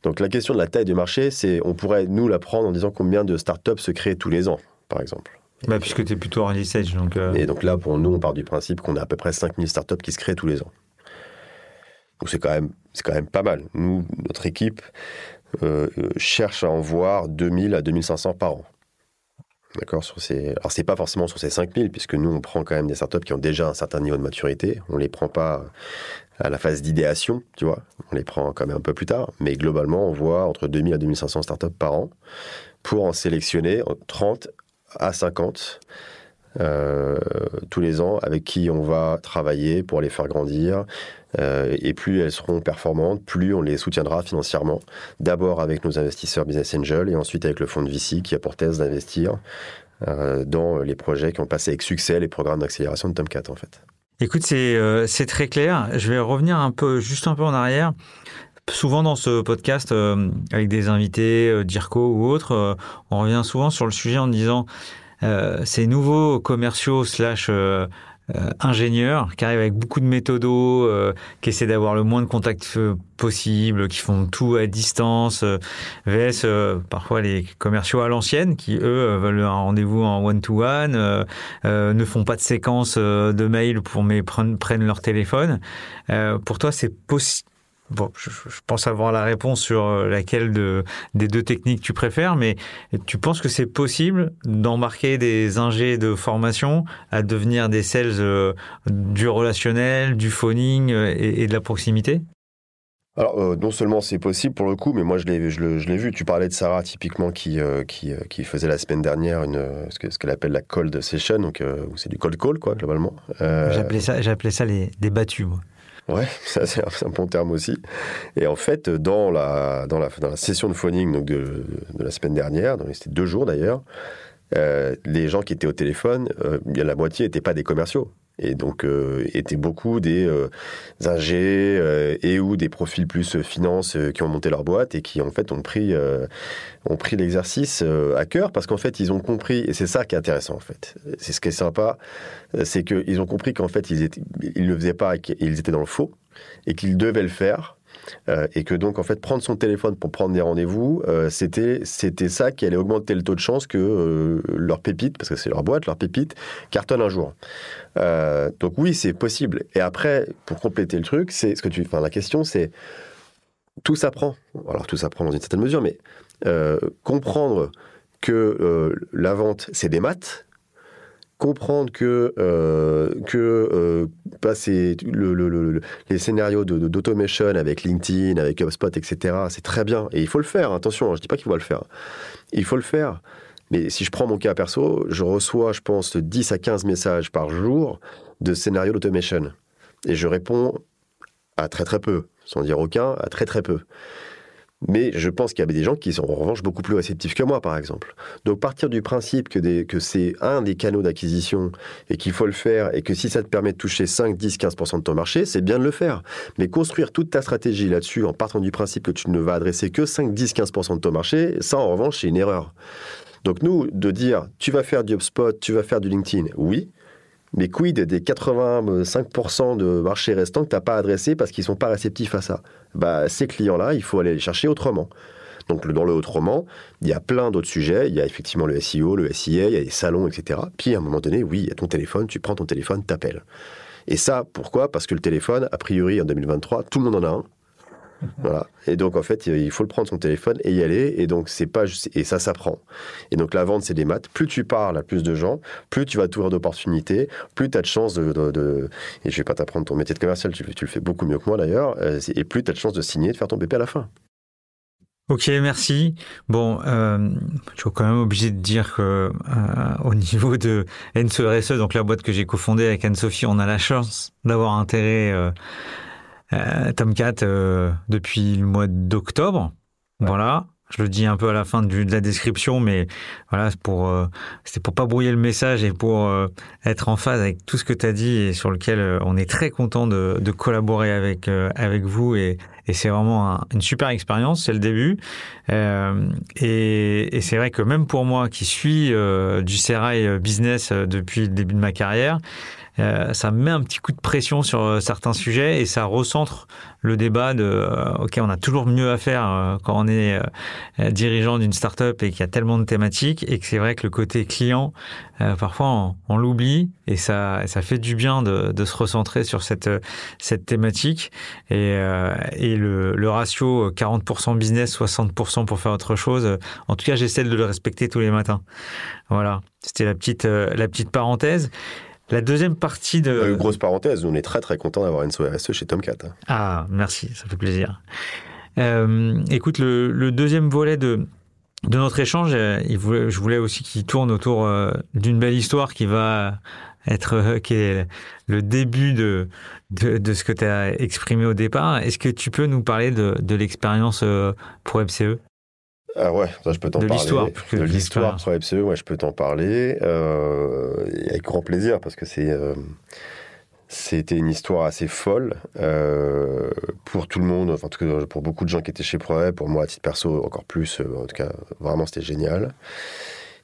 Donc, la question de la taille du marché, c'est, on pourrait, nous, la prendre en disant combien de startups se créent tous les ans, par exemple. Bah, puisque tu es plutôt early stage. Donc, euh. Et donc là, pour nous, on part du principe qu'on a à peu près 5000 startups qui se créent tous les ans. Donc c'est quand, même, quand même pas mal. Nous, notre équipe euh, cherche à en voir 2000 à 2500 par an. D'accord sur ces... Alors, c'est pas forcément sur ces 5000, puisque nous, on prend quand même des startups qui ont déjà un certain niveau de maturité. On les prend pas à la phase d'idéation, tu vois. On les prend quand même un peu plus tard. Mais globalement, on voit entre 2000 à 2500 startups par an pour en sélectionner 30 à 50 euh, tous les ans avec qui on va travailler pour les faire grandir. Euh, et plus elles seront performantes, plus on les soutiendra financièrement. D'abord avec nos investisseurs Business Angel et ensuite avec le fonds de VC qui a pour thèse d'investir euh, dans les projets qui ont passé avec succès les programmes d'accélération de Tomcat en fait. Écoute, c'est très clair. Je vais revenir un peu, juste un peu en arrière. Souvent dans ce podcast, avec des invités, Dirco ou autres, on revient souvent sur le sujet en disant euh, ces nouveaux commerciaux slash euh, euh, ingénieurs qui arrivent avec beaucoup de méthodos, euh, qui essaient d'avoir le moins de contacts possible, qui font tout à distance, vs parfois les commerciaux à l'ancienne qui eux veulent un rendez-vous en one-to-one, ne font pas de séquence de mails pour mais prennent, prennent leur téléphone. pour toi, c'est possible Bon, je, pense avoir la réponse sur euh, laquelle de, des deux techniques tu préfères, mais tu penses que c'est possible d'embarquer des ingés de formation à devenir des sales euh, du relationnel, du phoning euh, et, de la proximité? Alors, non seulement c'est possible pour le coup, mais moi je l'ai, je, l'ai vu. Tu parlais de Sarah typiquement qui, qui, qui, faisait la semaine dernière une, ce, qu'elle appelle la cold session, donc c'est du cold call quoi globalement. J'appelais ça, j'appelais ça les débattus moi. Ouais, ça c'est un, bon terme aussi. Et en fait, dans la, dans la, dans la session de phoning donc de, de la semaine dernière, c'était deux jours d'ailleurs, euh, les gens qui étaient au téléphone, euh, la moitié n'étaient pas des commerciaux. Et donc euh, étaient beaucoup des euh, et ou des profils plus finance qui ont monté leur boîte et qui en fait ont pris pris l'exercice à cœur parce qu'en fait ils ont compris et c'est ça qui est intéressant en fait. C'est ce qui est sympa c'est qu'ils ont compris qu'en fait ils étaient ils le faisaient pas qu'ils étaient dans le faux et qu'ils devaient le faire euh, et que donc en fait prendre son téléphone pour prendre des rendez-vous, euh, c'était ça qui allait augmenter le taux de chance que euh, leur pépite, parce que c'est leur boîte, leur pépite, cartonne un jour. donc oui, c'est possible. Et après, pour compléter le truc, c'est ce que tu, la question, c'est tout s'apprend. Alors tout s'apprend dans une certaine mesure, mais comprendre que la vente, c'est des maths, comprendre que, euh, que euh, passer le, les scénarios d'automation avec LinkedIn, avec HubSpot, etc., c'est très bien. Et il faut le faire, attention, hein, je ne dis pas qu'il faut le faire. Il faut le faire. Mais si je prends mon cas perso, je reçois, je pense, 10 à 15 messages par jour de scénarios d'automation. Et je réponds à très très peu, sans dire aucun, à très très peu. Mais je pense qu'il y a des gens qui sont en revanche beaucoup plus réceptifs que moi, par exemple. Donc partir du principe que, que c'est un des canaux d'acquisition et qu'il faut le faire et que si ça te permet de toucher 5, 10, 15% de ton marché, c'est bien de le faire. Mais construire toute ta stratégie là-dessus en partant du principe que tu ne vas adresser que 5, 10, 15% de ton marché, ça en revanche c'est une erreur. Donc nous, de dire tu vas faire du HubSpot, tu vas faire du LinkedIn, oui, mais quid des 85% de marchés restants que tu n'as pas adressés parce qu'ils ne sont pas réceptifs à ça? Bah, Ces clients-là, il faut aller les chercher autrement. Donc dans le autrement, il y a plein d'autres sujets. Il y a effectivement le SEO, le SIA, il y a des salons, etc. Puis à un moment donné, oui, il y a ton téléphone, tu prends ton téléphone, t'appelles. Et ça, pourquoi? Parce que le téléphone, a priori, en 2023, tout le monde en a un. Voilà. Et donc, en fait, il faut le prendre son téléphone et y aller. Et donc, c'est pas et ça s'apprend. Et donc, la vente, c'est des maths. Plus tu parles à plus de gens, plus tu vas t'ouvrir d'opportunités, plus tu as de chances de, Et je vais pas t'apprendre ton métier de commercial, tu, le fais beaucoup mieux que moi d'ailleurs. Euh, et plus tu as de chances de signer, de faire ton BP à la fin. Ok, merci. Bon, euh, je suis quand même obligé de dire que euh, au niveau de NCRSE, donc la boîte que j'ai cofondée avec Anne-Sophie, on a la chance d'avoir intérêt euh, euh, Tomcat euh, depuis le mois d'octobre. Voilà. Je le dis un peu à la fin de la description, mais voilà, c'est pour, euh, c'est pour pas brouiller le message et pour euh, être en phase avec tout ce que tu as dit et sur lequel on est très content de, de collaborer avec, avec vous et, et c'est vraiment une super expérience, c'est le début. et, et c'est vrai que même pour moi qui suis du Serail Business depuis le début de ma carrière, euh, ça met un petit coup de pression sur euh, certains sujets et ça recentre le débat de euh, OK, on a toujours mieux à faire quand on est dirigeant d'une startup et qu'il y a tellement de thématiques et que c'est vrai que le côté client, parfois on, l'oublie et ça, ça fait du bien de, de se recentrer sur cette, cette thématique et, et le, le ratio 40% business, 60% pour faire autre chose. En tout cas, j'essaie de le respecter tous les matins. Voilà, c'était la petite, la petite parenthèse. La deuxième partie de. Une grosse parenthèse, on est très très content d'avoir Enso RSE chez Tomcat. Ah, merci, ça fait plaisir. Euh, écoute, le, deuxième volet de, de notre échange, euh, il voulait, je voulais aussi qu'il tourne autour euh, d'une belle histoire qui va être qui est le début de, de, ce que tu as exprimé au départ. Est-ce que tu peux nous parler de, de l'expérience pour FCE ah ouais, ça je peux t'en parler. De l'histoire pour FCE, ouais, je peux t'en parler euh, avec grand plaisir parce que c'est euh, c'était une histoire assez folle euh, pour tout le monde, enfin, en tout cas pour beaucoup de gens qui étaient chez Proep, pour moi à titre perso encore plus. en tout cas, vraiment c'était génial.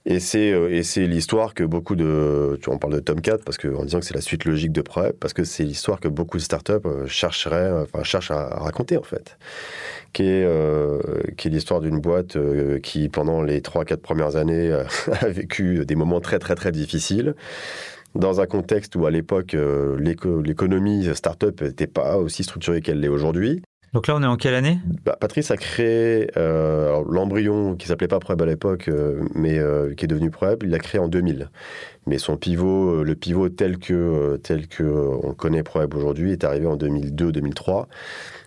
Et c'est et c'est l'histoire que beaucoup de tu vois, on parle de Tomcat parce que en disant que c'est la suite logique de Proep parce que c'est l'histoire que beaucoup de startups chercheraient enfin cherchent à raconter en fait qui est, euh, qui est l'histoire d'une boîte euh, qui, pendant les 3-4 premières années, a vécu des moments très, très, très difficiles. Dans un contexte où, à l'époque, euh, l'économie start-up n'était pas aussi structurée qu'elle l'est aujourd'hui. Donc là, on est en quelle année? Bah, Patrice a créé l'embryon qui s'appelait pas Preb à l'époque, mais qui est devenu Preb. Il l'a créé en 2000. Mais son pivot, le pivot tel que tel que on connaît Preb aujourd'hui, est arrivé en 2002-2003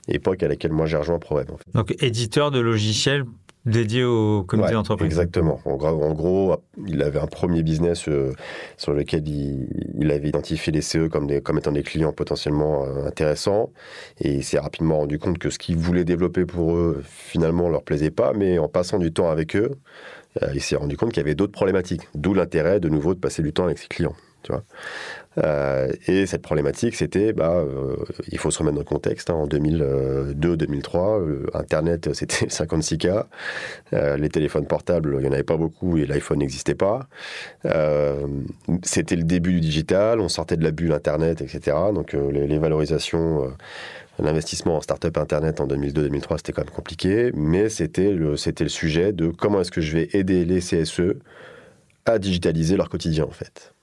époque à laquelle moi j'ai rejoint ProWeb. Donc éditeur de logiciels dédié au comité d'entreprise. Exactement. En gros, en gros, il avait un premier business euh, sur lequel il, avait identifié les CE comme, des, comme étant des clients potentiellement euh, intéressants. Et il s'est rapidement rendu compte que ce qu'il voulait développer pour eux, finalement, leur plaisait pas. Mais en passant du temps avec eux, euh, il s'est rendu compte qu'il y avait d'autres problématiques. D'où l'intérêt, de nouveau, de passer du temps avec ses clients. Euh, et cette problématique, c'était, bah, euh, il faut se remettre dans le contexte. Hein, en 2002-2003, euh, Internet, c'était 56K. les téléphones portables, il n'y en avait pas beaucoup et l'iPhone n'existait pas. c'était le début du digital, on sortait de la bulle Internet, etc. Donc les, valorisations L'investissement en start-up Internet en 2002-2003, c'était quand même compliqué, mais c'était le, c'était le sujet de comment est-ce que je vais aider les CSE à digitaliser leur quotidien, en fait.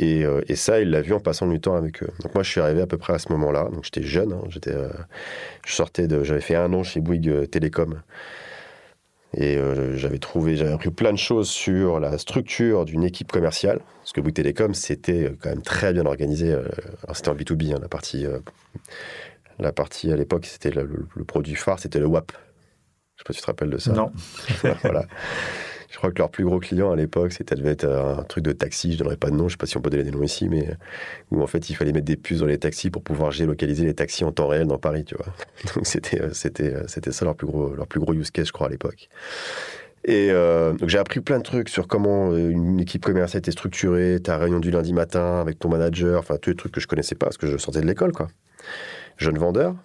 Euh, et, ça, il l'a vu en passant du temps avec eux. Donc moi, je suis arrivé à peu près à ce moment-là. Donc j'étais jeune. Hein. j'étais, euh, je sortais de, j'avais fait un an chez Bouygues euh, Télécom. Et j'avais trouvé, j'avais appris plein de choses sur la structure d'une équipe commerciale. Parce que Bouygues Télécom, c'était quand même très bien organisé. alors c'était en B2B, hein, la partie, la partie à l'époque, c'était le, le, produit phare, c'était le WAP. Je sais pas si tu te rappelles de ça. Non. voilà. Je crois que leur plus gros client à l'époque, c'était devait être un truc de taxi, je donnerai pas de nom, je sais pas si on peut donner des noms ici, mais où en fait il fallait mettre des puces dans les taxis pour pouvoir géolocaliser les taxis en temps réel dans Paris, tu vois. Donc c'était euh, c'était euh, c'était ça leur plus gros leur plus gros use case, je crois à l'époque. Et euh, j'ai appris plein de trucs sur comment une équipe commerciale était structurée, ta réunion du lundi matin avec ton manager, enfin tous les trucs que je connaissais pas parce que je sortais de l'école, quoi. Jeune vendeur.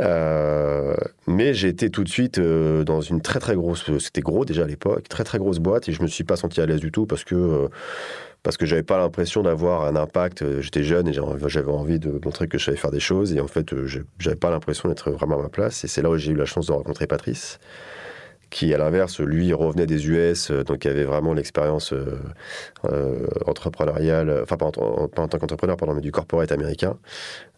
Euh, mais j'ai été tout de suite euh, dans une très très grosse, c'était gros déjà à l'époque, très très grosse boîte et je me suis pas senti à l'aise du tout parce que euh, parce que j'avais pas l'impression d'avoir un impact. J'étais jeune et j'avais envie de montrer que je savais faire des choses et en fait j'avais pas l'impression d'être vraiment à ma place et c'est là où j'ai eu la chance de rencontrer Patrice qui, à l'inverse, lui, revenait des US, euh, donc il avait vraiment l'expérience euh, euh, entrepreneuriale, enfin pas en, tant qu'entrepreneur, pardon, mais du corporate américain,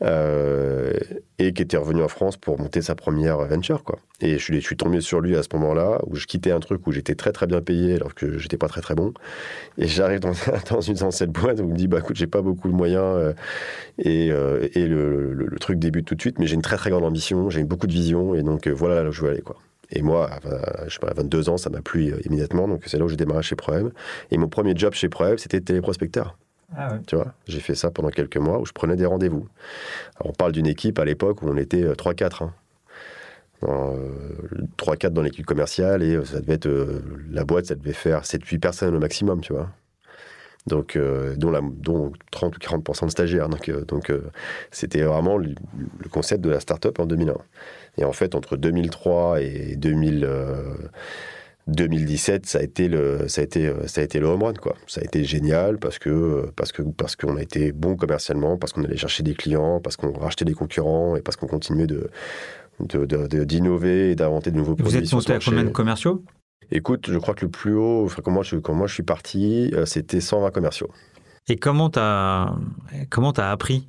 et qui était revenu en France pour monter sa première venture, quoi. Et je, suis tombé sur lui à ce moment-là, où je quittais un truc où j'étais très très bien payé, alors que j'étais pas très très bon, et j'arrive dans, dans, une dans cette boîte où on me dit, bah écoute, j'ai pas beaucoup de moyens, et, et le, le, truc débute tout de suite, mais j'ai une très très grande ambition, j'ai beaucoup de vision, et donc voilà là où je veux aller, quoi. Et moi, à, je sais pas, à 22 ans, ça m'a plu euh, immédiatement. Donc, c'est là où j'ai démarré chez Proem. Et mon premier job chez Proem, c'était téléprospecteur. Ah ouais. Tu vois, j'ai fait ça pendant quelques mois où je prenais des rendez-vous. on parle d'une équipe à l'époque où on était 3-4. Euh, hein. 3-4 euh, dans l'équipe commerciale et ça devait être la boîte, ça devait faire 7-8 personnes au maximum, tu vois. Donc, dont, la, dont 30 ou 40% de stagiaires. Donc, donc c'était vraiment le, le, concept de la start-up en 2001. Et en fait, entre 2003 et 2000, 2017, ça a été le, ça a été, ça a été le home run, quoi. Ça a été génial parce que, parce que, parce qu'on a été bon commercialement, parce qu'on allait chercher des clients, parce qu'on rachetait des concurrents et parce qu'on continuait de, d'innover et d'inventer de nouveaux produits. Vous êtes monté à combien de commerciaux? Écoute, je crois que le plus haut, enfin, quand, moi, je, suis parti, euh, c'était 120 commerciaux. Et comment tu as, as appris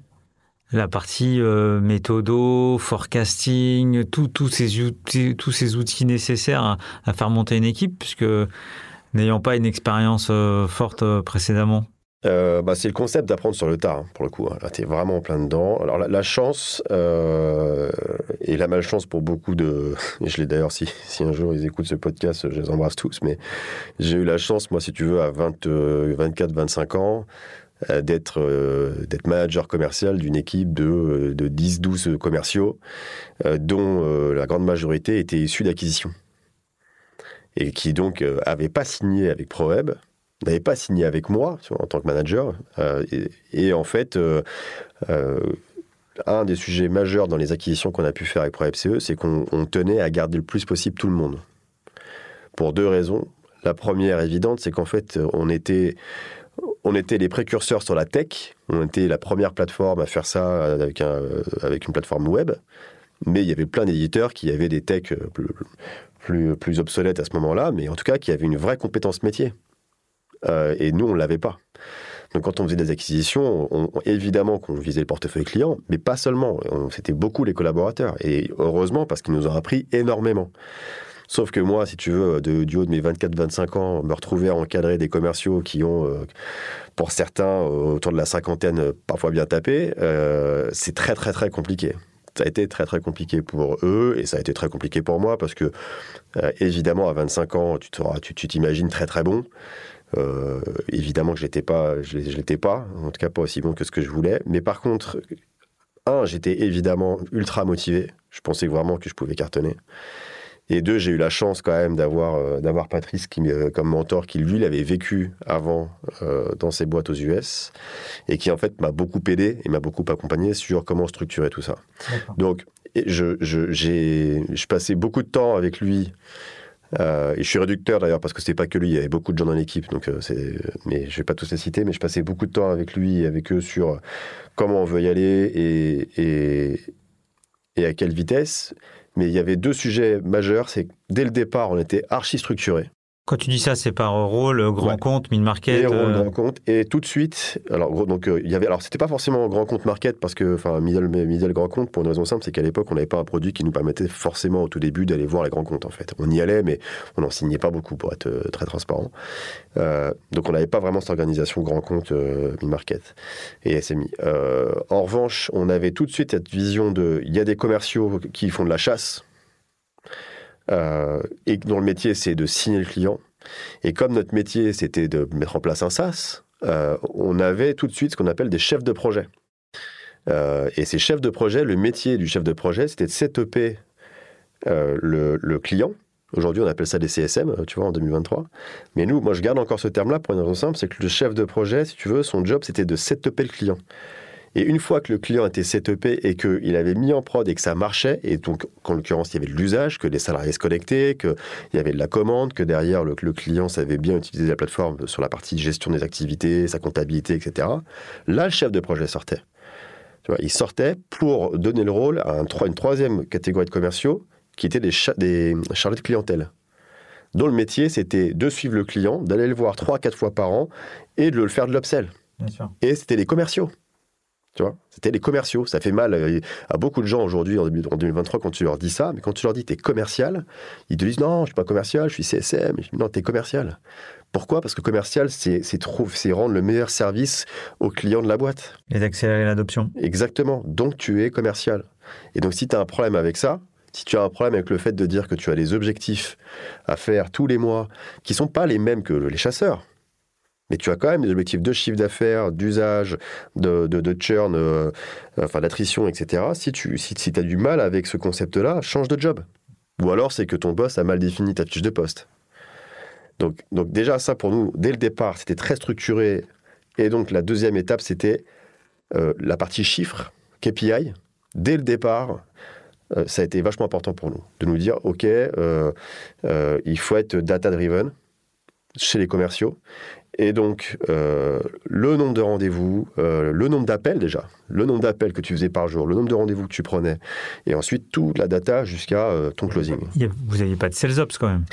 la partie euh, méthodo, forecasting, tous ces outils, tous ces outils nécessaires à, faire monter une équipe, puisque n'ayant pas une expérience euh, forte précédemment? Euh, bah, c'est le concept d'apprendre sur le tas, hein, pour le coup. Là, tu es vraiment en plein dedans. Alors, la, chance euh, et la malchance pour beaucoup de. Je l'ai d'ailleurs, si, si un jour ils écoutent ce podcast, je les embrasse tous. Mais j'ai eu la chance, moi, si tu veux, à 20, 24, 25 ans, euh, d'être d'être manager commercial d'une équipe de, de 10-12 commerciaux, dont la grande majorité était issue d'acquisition. Et qui donc n'avaient pas signé avec ProWeb n'avait pas signé avec moi en tant que manager. Euh, et, en fait, euh, euh, un des sujets majeurs dans les acquisitions qu'on a pu faire avec ProFCE, c'est qu'on tenait à garder le plus possible tout le monde. Pour deux raisons. La première évidente, c'est qu'en fait, on était, on était les précurseurs sur la tech. On était la première plateforme à faire ça avec, un, avec une plateforme web. Mais il y avait plein d'éditeurs qui avaient des techs plus, plus, plus obsolètes à ce moment-là, mais en tout cas qui avaient une vraie compétence métier. Euh, et nous, on ne l'avait pas. Donc quand on faisait des acquisitions, évidemment qu'on visait le portefeuille client, mais pas seulement. C'était beaucoup les collaborateurs. Et heureusement, parce qu'ils nous ont appris énormément. Sauf que moi, si tu veux, de, du haut de mes 24-25 ans, me retrouver à encadrer des commerciaux qui ont, euh, pour certains, autour de la cinquantaine, parfois bien tapé, euh, c'est très très très compliqué. Ça a été très très compliqué pour eux et ça a été très compliqué pour moi parce que, évidemment, à 25 ans, tu t'imagines très très bon. Euh, évidemment que j'étais pas, je, je l'étais pas, en tout cas pas aussi bon que ce que je voulais. Mais par contre, un, j'étais évidemment ultra motivé. Je pensais vraiment que je pouvais cartonner. Et deux, j'ai eu la chance quand même d'avoir euh, d'avoir Patrice qui, comme mentor, qui lui l'avait vécu avant euh, dans ses boîtes aux US et qui en fait m'a beaucoup aidé et m'a beaucoup accompagné sur comment structurer tout ça. Donc, je, je, j'ai, je passais beaucoup de temps avec lui euh, et je suis réducteur d'ailleurs parce que c'était pas que lui, il y avait beaucoup de gens dans l'équipe, donc euh, c'est, mais je vais pas tous les citer, mais je passais beaucoup de temps avec lui et avec eux sur comment on veut y aller et, et, et à quelle vitesse. Mais il y avait deux sujets majeurs, c'est dès le départ, on était archi structuré. Quand tu dis ça, c'est par rôle, grand compte, mid market. Euh, grand compte. Et tout de suite, alors donc euh, il y avait, alors c'était pas forcément grand compte market parce que, enfin middle, middle grand compte pour une raison simple, c'est qu'à l'époque on n'avait pas un produit qui nous permettait forcément au tout début d'aller voir les grands comptes en fait. On y allait, mais on n'en signait pas beaucoup pour être euh, très transparent. donc on n'avait pas vraiment cette organisation grand compte mid market et SMI. en revanche, on avait tout de suite cette vision de, il y a des commerciaux qui font de la chasse euh, et dont le métier c'est de signer le client. Et comme notre métier c'était de mettre en place un SaaS, euh, on avait tout de suite ce qu'on appelle des chefs de projet. Euh, et ces chefs de projet, le métier du chef de projet, c'était de setuper le, le client. Aujourd'hui, on appelle ça des CSM, tu vois, en 2023. Mais nous, moi, je garde encore ce terme-là pour une raison simple, c'est que le chef de projet, si tu veux, son job, c'était de setuper le client. Et une fois que le client était setupé et qu'il avait mis en prod et que ça marchait, et donc en l'occurrence il y avait de l'usage, que les salariés se connectaient, qu'il y avait de la commande, que derrière le, client savait bien utiliser la plateforme sur la partie gestion des activités, sa comptabilité, etc. Là, le chef de projet sortait. Tu vois, il sortait pour donner le rôle à une troisième catégorie de commerciaux qui étaient des, des chargés de clientèle dont le métier, c'était de suivre le client, d'aller le voir trois, quatre fois par an et de le faire de l'upsell. Et c'était les commerciaux. Tu vois C'était les commerciaux. Ça fait mal euh, à beaucoup de gens aujourd'hui, en 2023, quand tu leur dis ça. Mais quand tu leur dis tu es commercial, ils te disent non, je suis pas commercial, je suis CSM. non, tu es commercial. Pourquoi? Parce que commercial, c'est rendre le meilleur service aux clients de la boîte. Et d'accélérer l'adoption. Exactement. Donc tu es commercial. Et donc si tu as un problème avec ça, si tu as un problème avec le fait de dire que tu as des objectifs à faire tous les mois qui sont pas les mêmes que les chasseurs, mais tu as quand même des objectifs de chiffre d'affaires, d'usage, de, churn, euh, enfin d'attrition, etc. Si tu si, si as du mal avec ce concept-là, change de job. Ou alors c'est que ton boss a mal défini ta fiche de poste. Donc, donc déjà, ça pour nous, dès le départ, c'était très structuré. Et donc la deuxième étape, c'était euh, la partie chiffres, KPI. Dès le départ, euh, ça a été vachement important pour nous, de nous dire, OK, il faut être data-driven chez les commerciaux. Et donc, le nombre de rendez-vous, le nombre d'appels déjà, le nombre d'appels que tu faisais par jour, le nombre de rendez-vous que tu prenais, et ensuite toute la data jusqu'à ton closing. Vous n'aviez pas de sales ops quand même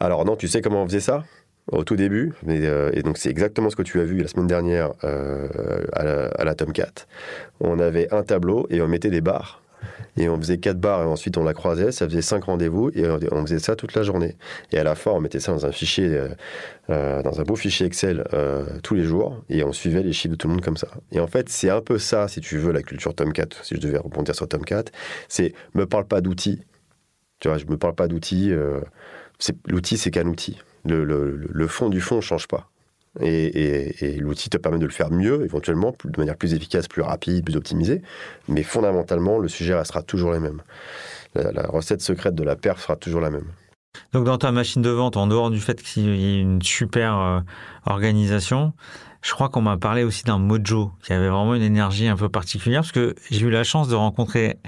Alors non, tu sais comment on faisait ça? Au tout début. Mais, et donc, c'est exactement ce que tu as vu la semaine dernière à, la, à la Tomcat. On avait un tableau et on mettait des barres et on faisait quatre barres et ensuite on la croisait, ça faisait cinq rendez-vous et on faisait ça toute la journée. Et à la fin, on mettait ça dans un fichier, euh, euh, dans un beau fichier Excel euh, tous les jours et on suivait les chiffres de tout le monde comme ça. Et en fait, c'est un peu ça, si tu veux, la culture Tomcat, si je devais rebondir sur Tomcat, c'est me parle pas d'outils. Tu vois, je me parle pas d'outils. l'outil, c'est qu'un outil. Le, le, le, fond du fond ne change pas. Et, l'outil te permet de le faire mieux, éventuellement, de manière plus efficace, plus rapide, plus optimisée. Mais fondamentalement, le sujet restera toujours le même. La, recette secrète de la perf sera toujours la même. Donc dans ta machine de vente, en dehors du fait qu'il y ait une super euh, organisation, je crois qu'on m'a parlé aussi d'un mojo, qui avait vraiment une énergie un peu particulière, parce que j'ai eu la chance de rencontrer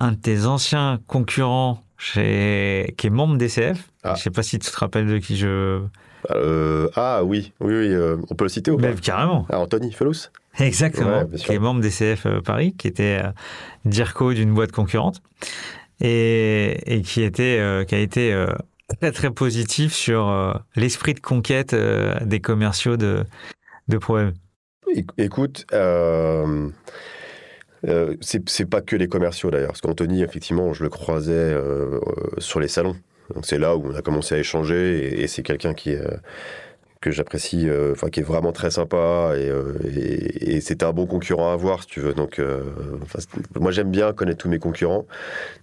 un de tes anciens concurrents qui est membre d'ECF. Ah. Je ne sais pas si tu te rappelles de qui je euh, ah oui, oui, oui euh, on peut le citer ou pas Carrément. Ah, Anthony Felous Exactement, qui est membre d'ECF euh, Paris, qui était DIRCO d'une boîte concurrente et, qui, était, qui a été très très positif sur l'esprit de conquête des commerciaux de, de problèmes. Écoute, c'est pas que les commerciaux d'ailleurs, parce qu'Anthony, effectivement, je le croisais sur les salons. C'est là où on a commencé à échanger et, c'est quelqu'un qui euh, que j'apprécie, euh, enfin qui est vraiment très sympa euh, et, c'était un bon concurrent à avoir si tu veux. Donc moi j'aime bien connaître tous mes concurrents,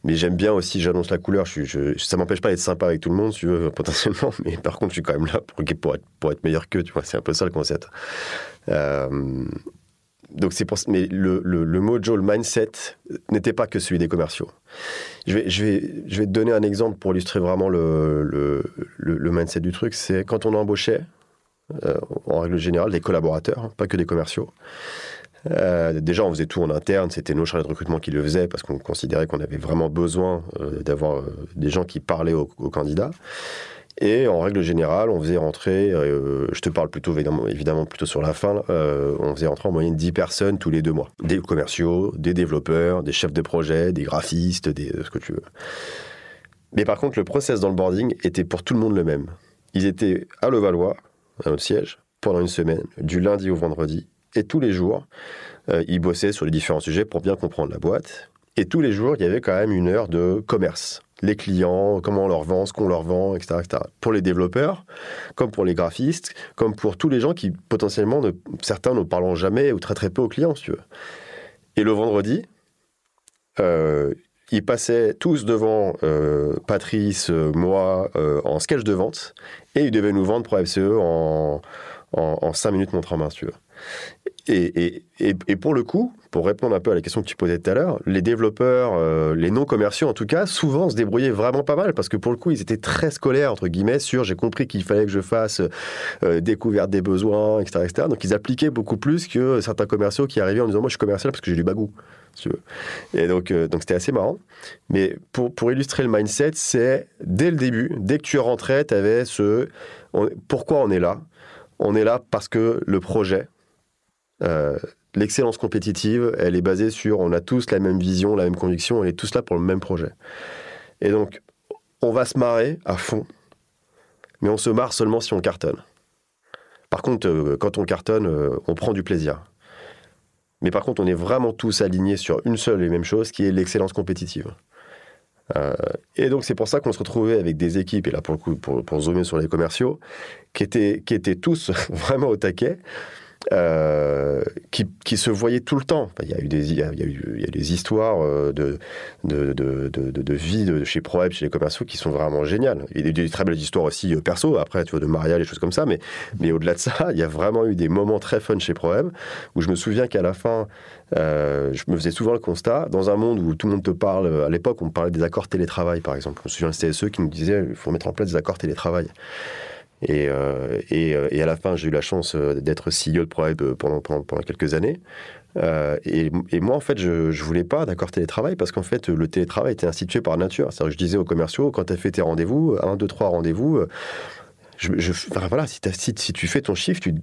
mais j'aime bien aussi j'annonce la couleur. Je, je, ça m'empêche pas d'être sympa avec tout le monde tu veux potentiellement, mais par contre je suis quand même là pour, être meilleur qu'eux. Tu vois, c'est un peu ça le concept donc c'est pour mais le, le, le, mojo, le mindset n'était pas que celui des commerciaux. Je vais, je vais, je vais te donner un exemple pour illustrer vraiment le, le, le mindset du truc. C'est quand on embauchait, euh, en règle générale, des collaborateurs, hein, pas que des commerciaux. Euh, déjà, on faisait tout en interne, c'était nos chargés de recrutement qui le faisaient parce qu'on considérait qu'on avait vraiment besoin euh, d'avoir des gens qui parlaient aux candidats. Et en règle générale, on faisait rentrer, euh, je te parle plutôt évidemment, plutôt sur la fin, euh, on faisait rentrer en moyenne 10 personnes tous les deux mois. Des commerciaux, des développeurs, des chefs de projet, des graphistes, des, ce que tu veux. Mais par contre, le process dans le boarding était pour tout le monde le même. Ils étaient à Levallois, à notre siège, pendant une semaine, du lundi au vendredi. Et tous les jours, euh, ils bossaient sur les différents sujets pour bien comprendre la boîte. Et tous les jours, il y avait quand même une heure de commerce les clients, comment on leur vend, ce qu'on leur vend, etc., Pour les développeurs, comme pour les graphistes, comme pour tous les gens qui potentiellement, ne, certains ne parlent jamais ou très très peu aux clients, si tu veux. Et le vendredi, euh, ils passaient tous devant euh, Patrice, euh, moi, en sketch de vente, et ils devaient nous vendre pour FCE en, en, en 5 minutes montre en main, si tu veux. Et, pour le coup, pour répondre un peu à la question que tu posais tout à l'heure, les développeurs, euh, les non commerciaux en tout cas, souvent se débrouillaient vraiment pas mal parce que pour le coup, ils étaient très scolaires entre guillemets sur j'ai compris qu'il fallait que je fasse euh, découverte des besoins, etc., etc. Donc ils appliquaient beaucoup plus que certains commerciaux qui arrivaient en disant moi je suis commercial parce que j'ai du bagou. Et donc euh, donc c'était assez marrant. Mais pour, pour illustrer le mindset, c'est dès le début, dès que tu rentrais, tu avais ce pourquoi on est là? On est là parce que le projet, euh, l'excellence compétitive, elle est basée sur on a tous la même vision, la même conviction, on est tous là pour le même projet. Et donc, on va se marrer à fond, mais on se marre seulement si on cartonne. Par contre, euh, quand on cartonne, euh, on prend du plaisir. Mais par contre, on est vraiment tous alignés sur une seule et même chose, qui est l'excellence compétitive. et donc, c'est pour ça qu'on se retrouvait avec des équipes, et là, pour le coup, pour, zoomer sur les commerciaux, qui étaient, qui étaient tous vraiment au taquet, euh, qui, se voyaient tout le temps. Il y a eu des, eu, histoires de, vie de chez ProWeb, chez les commerciaux, qui sont vraiment géniales. Il y a des très belles histoires aussi euh, perso, après, tu vois, de mariage, des choses comme ça, mais, au-delà de ça, il y a vraiment eu des moments très fun chez ProWeb, où je me souviens qu'à la fin, euh, je me faisais souvent le constat, dans un monde où tout le monde te parle, à l'époque, on parlait des accords télétravail, par exemple. Je me souviens le CSE qui nous disait, il faut mettre en place des accords télétravail. Et, et, à la fin, j'ai eu la chance d'être CEO de ProWeb pendant, pendant, pendant quelques années. et, et, moi, en fait, je ne voulais pas d'accord télétravail parce qu'en fait, le télétravail était institué par nature. cest je disais aux commerciaux, quand tu as fait tes rendez-vous, un, deux, trois rendez-vous, je, voilà, si, si, si, tu fais ton chiffre, tu,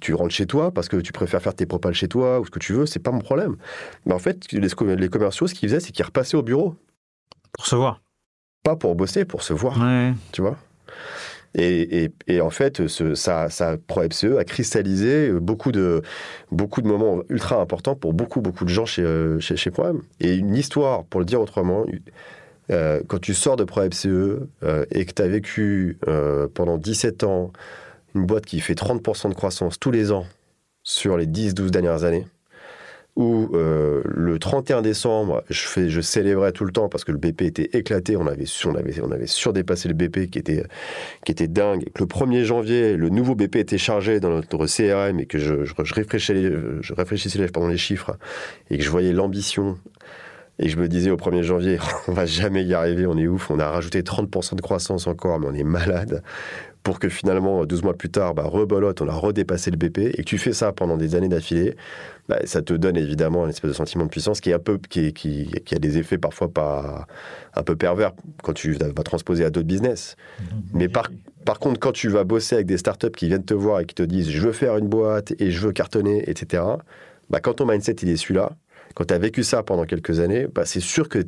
tu, rentres chez toi parce que tu préfères faire tes propales chez toi ou ce que tu veux, c'est pas mon problème. Mais en fait, les, les commerciaux, ce qu'ils faisaient, c'est qu'ils repassaient au bureau. Pour se voir. Pas pour bosser, pour se voir. Tu vois? Et, en fait, ça, ça a cristallisé beaucoup de, beaucoup de moments ultra importants pour beaucoup, beaucoup de gens chez, euh, chez, chez Et une histoire, pour le dire autrement, euh, quand tu sors de ProFCE euh, et que tu as vécu pendant 17 ans une boîte qui fait 30% de croissance tous les ans sur les 10-12 dernières années, où euh, le 31 décembre, je, fais, je célébrais tout le temps parce que le BP était éclaté, on avait, on surdépassé le BP qui était, qui était dingue, et que le 1er janvier, le nouveau BP était chargé dans notre CRM et que je, je, je réfléchissais les chiffres et que je voyais l'ambition. Et je me disais au 1er janvier, on va jamais y arriver, on est ouf, on a rajouté 30% de croissance encore, mais on est malade pour que finalement, 12 mois plus tard, bah, rebolote, on a redépassé le BP, et que tu fais ça pendant des années d'affilée, bah, ça te donne évidemment un espèce de sentiment de puissance qui est un peu, qui, qui, qui a des effets parfois pas un peu pervers quand tu vas transposer à d'autres business. Mais par, par contre, quand tu vas bosser avec des startups qui viennent te voir et qui te disent je veux faire une boîte et je veux cartonner, etc., bah, quand ton mindset il est celui-là, quand tu as vécu ça pendant quelques années, bah, c'est sûr que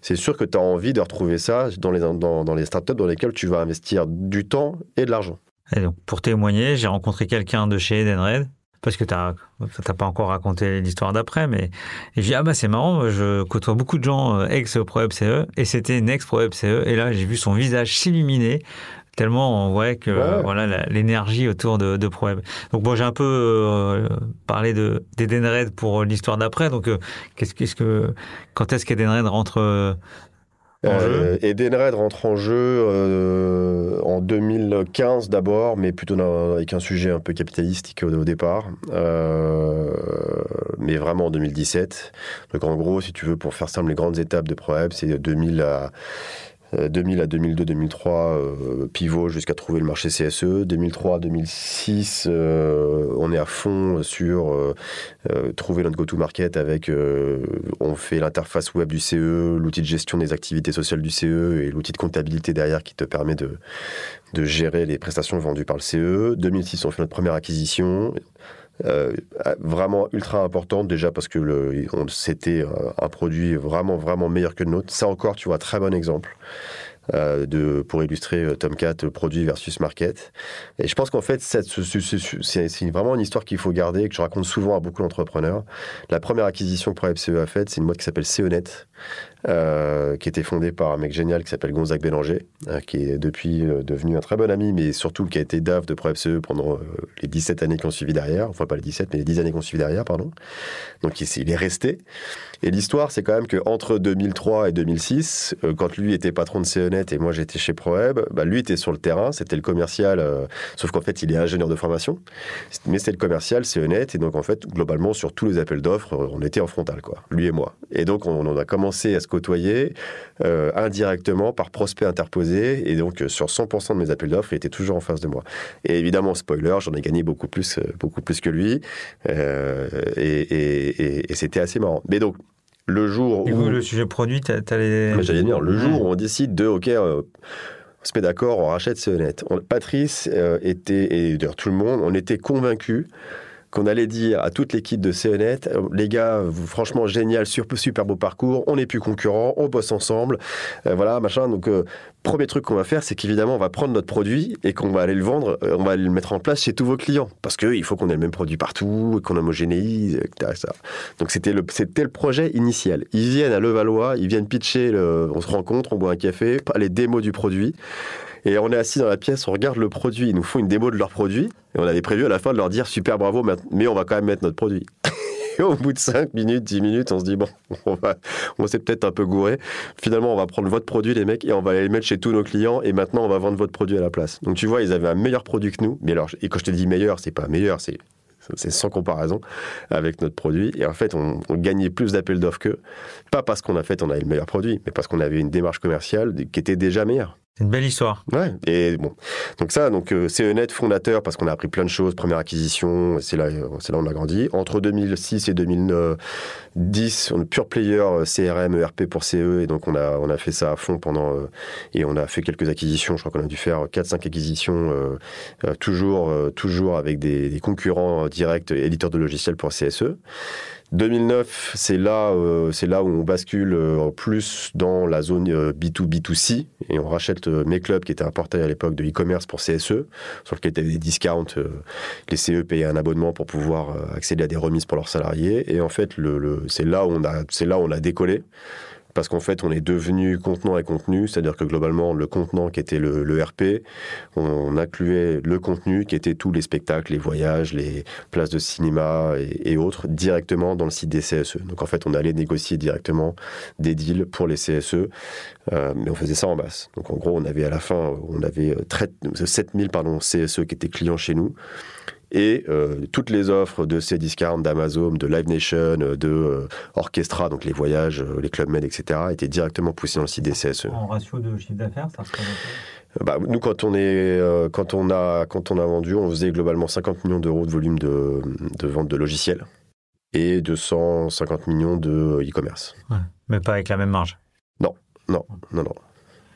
c'est sûr que tu as envie de retrouver ça dans les, dans, dans les startups dans lesquelles tu vas investir du temps et de l'argent. Et donc, pour témoigner, j'ai rencontré quelqu'un de chez Edenred parce que tu n'as pas encore raconté l'histoire d'après, mais j'ai ah bah c'est marrant, je côtoie beaucoup de gens euh, ex pro CE et c'était une ex pro CE et là j'ai vu son visage s'illuminer tellement on voit que voilà l'énergie autour de, de ProWeb. Donc bon, j'ai un peu euh, parlé de d'Edenred pour l'histoire d'après. Donc euh, qu'est-ce que quand est-ce qu'Edenred rentre euh, en jeu? Edenred rentre en jeu en 2015 d'abord, mais plutôt avec un sujet un peu capitalistique au, départ, mais vraiment en 2017. Donc en gros, si tu veux, pour faire simple, les grandes étapes de ProWeb, c'est 2000 à 2000 euh, à 2002, 2003, euh, pivot jusqu'à trouver le marché CSE. 2003, 2006, euh, on est à fond sur trouver notre go-to-market avec, on fait l'interface web du CE, l'outil de gestion des activités sociales du CE et l'outil de comptabilité derrière qui te permet de, de gérer les prestations vendues par le CE. 2006, on fait notre première acquisition. Euh, vraiment ultra importante déjà parce que c'était un produit vraiment vraiment meilleur que le nôtre. Ça encore, tu vois, très bon exemple. Euh, pour illustrer euh, Tomcat produit versus market. Et je pense qu'en fait, c'est vraiment une histoire qu'il faut garder et que je raconte souvent à beaucoup d'entrepreneurs. La première acquisition que FCE a faite, c'est une boîte qui s'appelle CEONet, euh, qui était fondée par un mec génial qui s'appelle Gonzague Bélanger, qui est depuis devenu un très bon ami, mais surtout qui a été DAF de FCE pendant les 17 années qui ont suivi derrière, enfin pas les 17, mais les 10 années qui ont suivi derrière, pardon. Donc il est resté. Et l'histoire, c'est quand même qu'entre 2003 et 2006, quand lui était patron de CEONet, et moi j'étais chez ProWeb, bah, lui était sur le terrain, c'était le commercial, euh, sauf qu'en fait il est ingénieur de formation, mais c'est le commercial, c'est honnête, et donc en fait globalement sur tous les appels d'offres, euh, on était en frontal, quoi, lui et moi. Et donc on, a commencé à se côtoyer euh, indirectement par prospect interposé, et donc sur 100% de mes appels d'offres, il était toujours en face de moi. Et évidemment, spoiler, j'en ai gagné beaucoup plus, beaucoup plus que lui, et, et c'était assez marrant. Mais donc, le jour où... le sujet produit, tu les... J'allais dire, le jour où on décide de, OK, euh, on se met d'accord, on rachète ce net. Patrice euh, était, et d'ailleurs tout le monde, on était convaincus qu'on allait dire à toute l'équipe de CNET, euh, les gars, franchement génial, super, beau parcours, on n'est plus concurrents, on bosse ensemble, euh, voilà, machin. Donc, euh, premier truc qu'on va faire, c'est qu'évidemment, on va prendre notre produit et qu'on va aller le vendre, on va le mettre en place chez tous vos clients. Parce qu'il faut qu'on ait le même produit partout, qu'on homogénéise, etc. Donc, c'était le projet initial. Ils viennent à Levallois, ils viennent pitcher, on se rencontre, on boit un café, les démos du produit. Et on est assis dans la pièce, on regarde le produit, ils nous font une démo de leur produit, et on avait prévu à la fin de leur dire super bravo, mais on va quand même mettre notre produit. Et au bout de 5 minutes, 10 minutes, on se dit bon, on, s'est peut-être un peu gouré. Finalement, on va prendre votre produit, les mecs, et on va aller le mettre chez tous nos clients, et maintenant, on va vendre votre produit à la place. Donc tu vois, ils avaient un meilleur produit que nous. Mais alors, et quand je te dis meilleur, c'est pas meilleur, c'est c'est sans comparaison avec notre produit. Et en fait, on, on gagnait plus d'appels d'offres qu'eux. Pas parce qu'on a fait, on avait le meilleur produit, mais parce qu'on avait une démarche commerciale qui était déjà meilleure. C'est une belle histoire. Ouais, et bon. Donc ça, donc euh, CENET fondateur parce qu'on a appris plein de choses, première acquisition, c'est là, c'est là où on a grandi. Entre 2006 et 2010, on est pure player euh, CRM, ERP pour CE, et donc on a, fait ça à fond pendant, euh, et on a fait quelques acquisitions, je crois qu'on a dû faire 4-5 acquisitions, euh, toujours, toujours avec des concurrents directs, éditeurs de logiciels pour CSE. 2009, c'est là, euh, c'est là où on bascule euh, plus dans la zone B2B2C euh, et on rachète Clubs qui était un portail à l'époque de e-commerce pour CSE, sur lequel il y avait des discounts. les CE payaient un abonnement pour pouvoir accéder à des remises pour leurs salariés. Et en fait, le, c'est là où on a, c'est là où on a décollé parce qu'en fait, on est devenu contenant et contenu, c'est-à-dire que globalement, le contenant qui était le, RP, on, incluait le contenu qui était tous les spectacles, les voyages, les places de cinéma et, autres directement dans le site des CSE. Donc en fait, on allait négocier directement des deals pour les CSE, euh, mais on faisait ça en masse. Donc en gros, on avait à la fin, on avait 7000 pardon, CSE qui étaient clients chez nous. Et euh, toutes les offres de ces discounts d'Amazon, de Live Nation, euh, de euh, Orchestra, donc les voyages, les Club Med, etc., étaient directement poussés dans le site des CSE. En ratio de chiffre d'affaires, ça bah, nous, quand on, est, quand, on a, quand on a vendu, on faisait globalement 50 millions d'euros de volume de, de vente de logiciels et 250 millions de e-commerce. Ouais, mais pas avec la même marge? Non, non, non, non.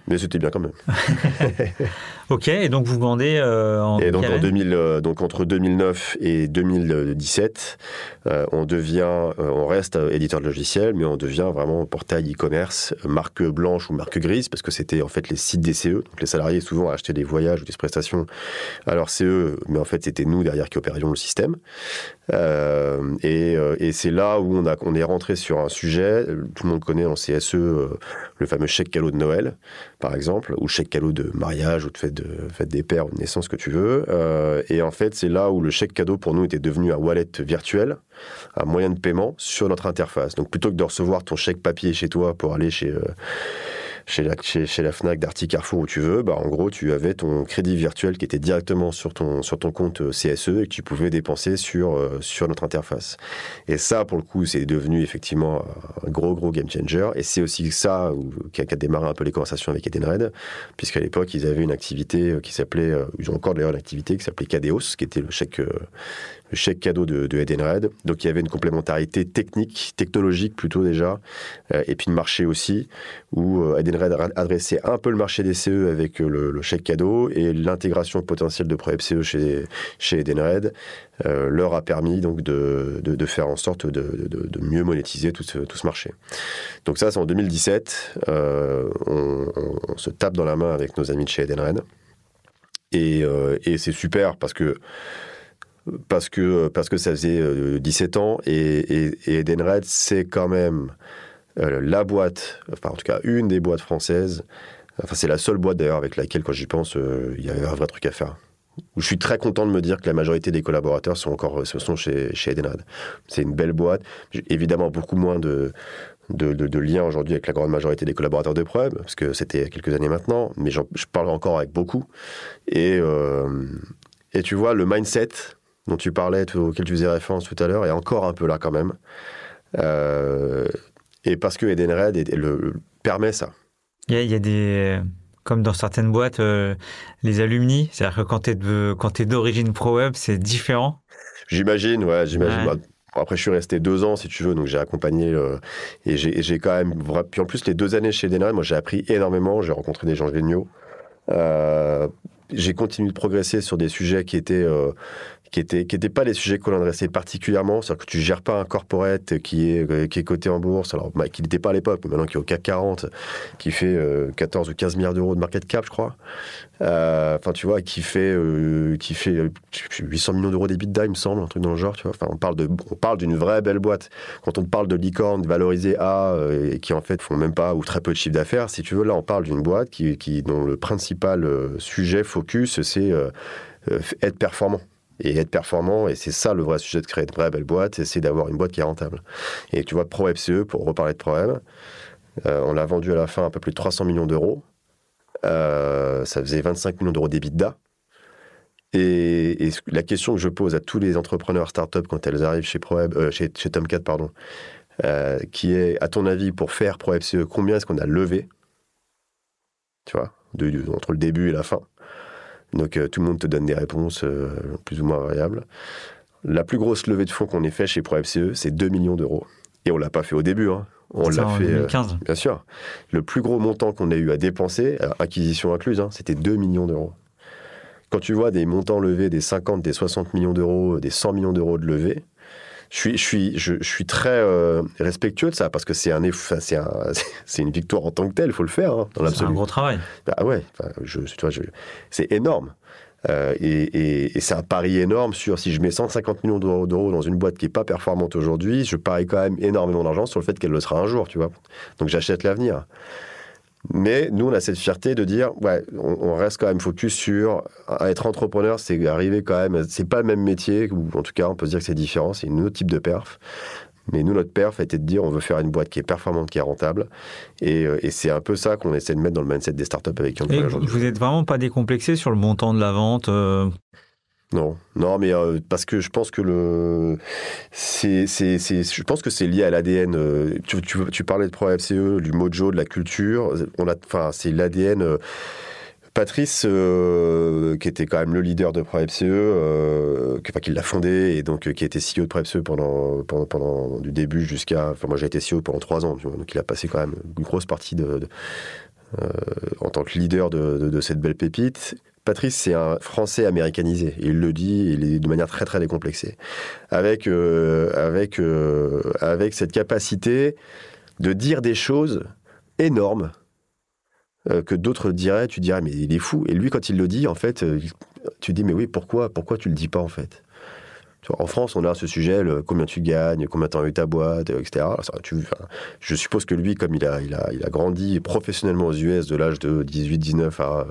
Mais c'était bien quand même. ok, et donc vous vendez euh, en Et donc, en 2000, euh, donc entre 2009 et 2017, euh, on devient, on reste éditeur de logiciels, mais on devient vraiment portail e-commerce, marque blanche ou marque grise, parce que c'était en fait les sites des CE. Donc les salariés souvent achetaient des voyages ou des prestations à leur CE, mais en fait c'était nous derrière qui opérions le système. et, et c'est là où on, a, on est rentré sur un sujet, tout le monde connaît en CSE le fameux chèque cadeau de Noël par exemple, ou chèque cadeau de mariage ou de fête, des pères ou de naissance que tu veux. Euh, et en fait, c'est là où le chèque cadeau pour nous était devenu un wallet virtuel, un moyen de paiement sur notre interface. Donc plutôt que de recevoir ton chèque papier chez toi pour aller chez... Euh, chez la, FNAC, Darty, Carrefour, où tu veux, bah, en gros, tu avais ton crédit virtuel qui était directement sur ton, sur ton compte euh, CSE et que tu pouvais dépenser sur, euh, sur notre interface. Et ça, pour le coup, c'est devenu effectivement un gros, gros game changer. Et c'est aussi ça qui, a, démarré un peu les conversations avec Edenred, puisqu'à l'époque, ils avaient une activité euh, qui s'appelait, ils ont encore d'ailleurs une activité qui s'appelait Cadeos, qui était le chèque, le chèque cadeau de, de Edenred. Donc il y avait une complémentarité technique, technologique plutôt déjà, et puis le marché aussi, où Edenred adresser un peu le marché des CE avec euh, le, chèque cadeau et l'intégration potentielle de ProFCE chez, chez Edenred euh, leur a permis donc de, de, faire en sorte de, de mieux monétiser tout ce, tout ce, marché. Donc ça, c'est en 2017. Euh, on, se tape dans la main avec nos amis de chez Edenred. Et, et c'est super parce que parce que, parce que ça faisait 17 ans et, et, Edenred, c'est quand même euh, la boîte, enfin en tout cas une des boîtes françaises, enfin c'est la seule boîte d'ailleurs avec laquelle quand j'y pense, euh, il y a un vrai truc à faire. Je suis très content de me dire que la majorité des collaborateurs sont encore sont chez, chez Edenred. C'est une belle boîte. Évidemment, beaucoup moins de, de, liens aujourd'hui avec la grande majorité des collaborateurs de Preuve, parce que c'était quelques années maintenant, mais je parle encore avec beaucoup. Et, euh, et tu vois, le mindset dont tu parlais, auquel tu faisais référence tout à l'heure, est encore un peu là quand même. Euh, et parce que Edenred le, permet ça. Il y, a, des, comme dans certaines boîtes, euh, les alumni, c'est-à-dire que quand tu es, d'origine pro-web, c'est différent. J'imagine, ouais, j'imagine. Bah, après, je suis resté deux ans, si tu veux, donc j'ai accompagné euh, et j'ai quand même. Puis en plus, les deux années chez Edenred, moi, j'ai appris énormément. J'ai rencontré des gens géniaux. Euh, j'ai continué de progresser sur des sujets qui étaient qui n'étaient qui pas les sujets qu'on adressait particulièrement. C'est-à-dire que tu gères pas un corporate qui est, euh, qui est coté en bourse, alors bah, qui n'était pas à l'époque, mais maintenant qui est au CAC 40, qui fait 14 euh, ou 15 milliards d'euros de market cap, je crois. Euh, enfin, tu vois, qui fait, qui fait 800 millions d'euros d'EBITDA, il me semble, un truc dans le genre, tu vois. Enfin, on parle d'une vraie belle boîte. Quand on parle de licorne valorisée à, et qui en fait font même pas ou très peu de chiffre d'affaires, si tu veux, là, on parle d'une boîte qui, dont le principal sujet, focus, c'est être performant et être performant. Et c'est ça le vrai sujet de créer une vraie belle boîte, c'est d'avoir une boîte qui est rentable. Et tu vois, ProFCE, pour reparler de ProM, euh, on l'a vendu à la fin un peu plus de 300 millions d'euros. Euh, ça faisait 25 millions d'euros d'EBITDA. Et, et, la question que je pose à tous les entrepreneurs start-up quand elles arrivent chez, ProWeb, euh, chez, Tomcat, pardon, qui est, à ton avis, pour faire ProFCE, combien est-ce qu'on a levé? Tu vois entre le début et la fin. Donc tout le monde te donne des réponses plus ou moins variables. La plus grosse levée de fonds qu'on ait fait chez ProFCE, c'est 2 millions d'euros. Et on l'a pas fait au début. Hein. On l'a fait. 2015. bien sûr. Le plus gros montant qu'on ait eu à dépenser, acquisition incluse, hein, c'était 2 millions d'euros. Quand tu vois des montants levés des 50, des 60 millions d'euros, des 100 millions d'euros de levée, je suis, je suis, je, suis très euh, respectueux de ça parce que c'est un, c'est un, c'est une victoire en tant que telle. Il faut le faire hein, dans C'est un gros travail. Bah ouais, je, c'est énorme. Euh, et, et, c'est un pari énorme sur si je mets 150 millions d'euros dans une boîte qui n'est pas performante aujourd'hui, je parie quand même énormément d'argent sur le fait qu'elle le sera un jour, tu vois. Donc j'achète l'avenir. Mais nous, on a cette fierté de dire, ouais, on, reste quand même focus sur être entrepreneur, c'est arriver quand même, c'est pas le même métier, ou en tout cas, on peut se dire que c'est différent, c'est un autre type de perf. Mais nous, notre perf été de dire, on veut faire une boîte qui est performante, qui est rentable. Et, euh, c'est un peu ça qu'on essaie de mettre dans le mindset des startups avec qui on travaille aujourd'hui. Vous n'êtes vraiment pas décomplexé sur le montant de la vente euh, non, non, mais euh, parce que je pense que le, c'est, lié à l'ADN. Euh, tu, parlais de Pro FCE, du mojo, de la culture. On a, enfin, c'est l'ADN. Euh, Patrice, qui était quand même le leader de ProFCE, qui, l'a fondé et donc qui était CEO de ProFCE pendant, du début jusqu'à. Enfin, moi j'ai été CEO pendant trois ans, donc il a passé quand même une grosse partie en tant que leader de, de, cette belle pépite. Patrice, c'est un Français américanisé. Il le dit il est de manière très très décomplexée. Avec, euh, avec, euh, avec cette capacité de dire des choses énormes euh, que d'autres diraient, tu dirais, mais il est fou. Et lui, quand il le dit, en fait, tu dis, mais oui, pourquoi, pourquoi tu le dis pas, en fait? En France, on a ce sujet, combien tu gagnes, combien tu as eu ta boîte, etc. je suppose que lui, comme il a, il a, il a grandi professionnellement aux US de l'âge de 18, 19 à,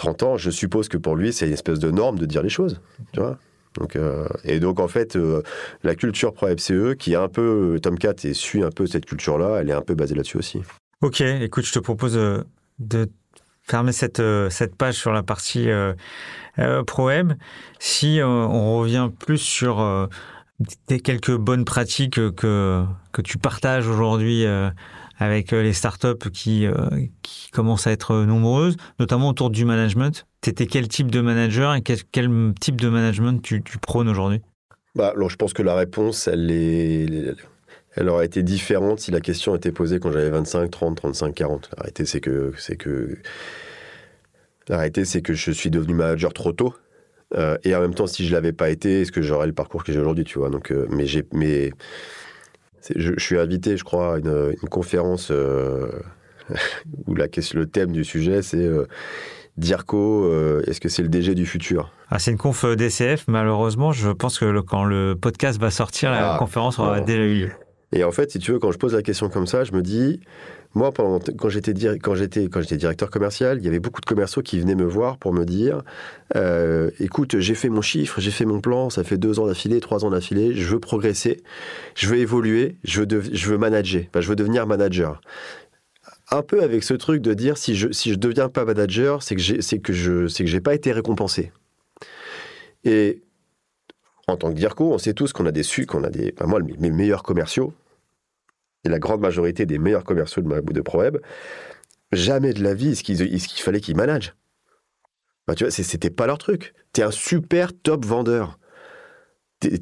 30 ans, je suppose que pour lui, c'est une espèce de norme de dire les choses. Tu vois donc, euh, et donc, en fait, euh, la culture pro-FCE, qui est un peu, Tomcat et suit un peu cette culture-là, elle est un peu basée là-dessus aussi. Ok, écoute, je te propose euh, de fermer cette, cette page sur la partie pro-web. Si on revient plus sur quelques bonnes pratiques que, que tu partages aujourd'hui avec euh, les startups qui, euh, qui commencent à être nombreuses, notamment autour du management. Tu étais quel type de manager et quel, type de management tu, prônes aujourd'hui? Bah, alors, Je pense que la réponse, elle, est, elle aurait été différente si la question était posée quand j'avais 25, 30, 35, 40. La réalité, c'est que, c'est que, la c'est que je suis devenu manager trop tôt. Euh, et en même temps, si je l'avais pas été, est-ce que j'aurais le parcours que j'ai aujourd'hui, tu vois? Donc, mais j'ai, mais je, suis invité, je crois, à une, conférence euh, où la, le thème du sujet, c'est euh, Dirco, euh, est-ce que c'est le DG du futur? Ah, C'est une conf DCF, malheureusement, je pense que quand le podcast va sortir, la ah, conférence aura déjà eu lieu. Et en fait, si tu veux, quand je pose la question comme ça, je me dis, moi, quand j'étais directeur commercial, il y avait beaucoup de commerciaux qui venaient me voir pour me dire, euh, écoute, j'ai fait mon chiffre, j'ai fait mon plan, ça fait deux ans d'affilée, trois ans d'affilée, je veux progresser, je veux évoluer, je veux, manager, je veux devenir manager. Un peu avec ce truc de dire si je si je deviens pas manager, c'est que je c'est que j'ai pas été récompensé. Et en tant que DIRCO, on sait tous qu'on a des qu'on a des, moi, mes meilleurs commerciaux, et la grande majorité des meilleurs commerciaux de, de ProWeb, jamais de la vie est-ce qu'il fallait qu'ils managent. Tu vois, c'était pas leur truc. Tu es un super top vendeur.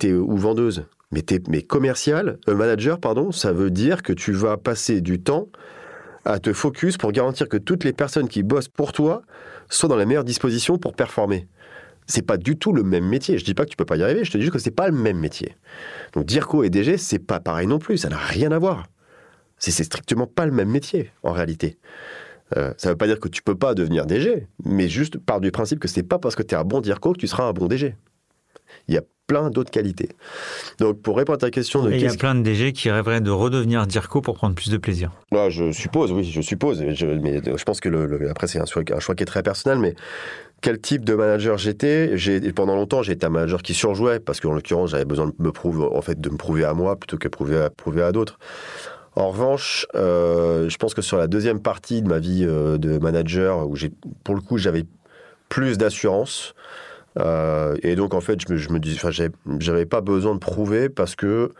ou vendeuse. Mais, commercial, euh, manager, pardon, ça veut dire que tu vas passer du temps à te focus pour garantir que toutes les personnes qui bossent pour toi soient dans les meilleures dispositions pour performer c'est pas du tout le même métier. Je dis pas que tu peux pas y arriver, je te dis juste que c'est pas le même métier. Donc Dirco et DG, c'est pas pareil non plus, ça n'a rien à voir. C'est strictement pas le même métier en réalité. Euh, ça veut pas dire que tu peux pas devenir DG, mais juste par du principe que c'est pas parce que tu es un bon Dirco que tu seras un bon DG. Il y a plein d'autres qualités. Donc, pour répondre à ta question de. il y a plein de DG qui rêveraient de redevenir DIRCO pour prendre plus de plaisir. Ah, je suppose, oui, je suppose. Je, mais je pense que le, après, c'est un choix qui est très personnel, mais quel type de manager j'étais Pendant longtemps, j'ai été un manager qui surjouait parce qu'en l'occurrence, j'avais besoin de me prouver, en fait, de me prouver à moi plutôt que prouver à, prouver à d'autres. En revanche, euh, je pense que sur la deuxième partie de ma vie euh, de manager, où pour le coup, j'avais plus d'assurance, euh, et donc, en fait, je me, je me j'avais pas besoin de prouver parce que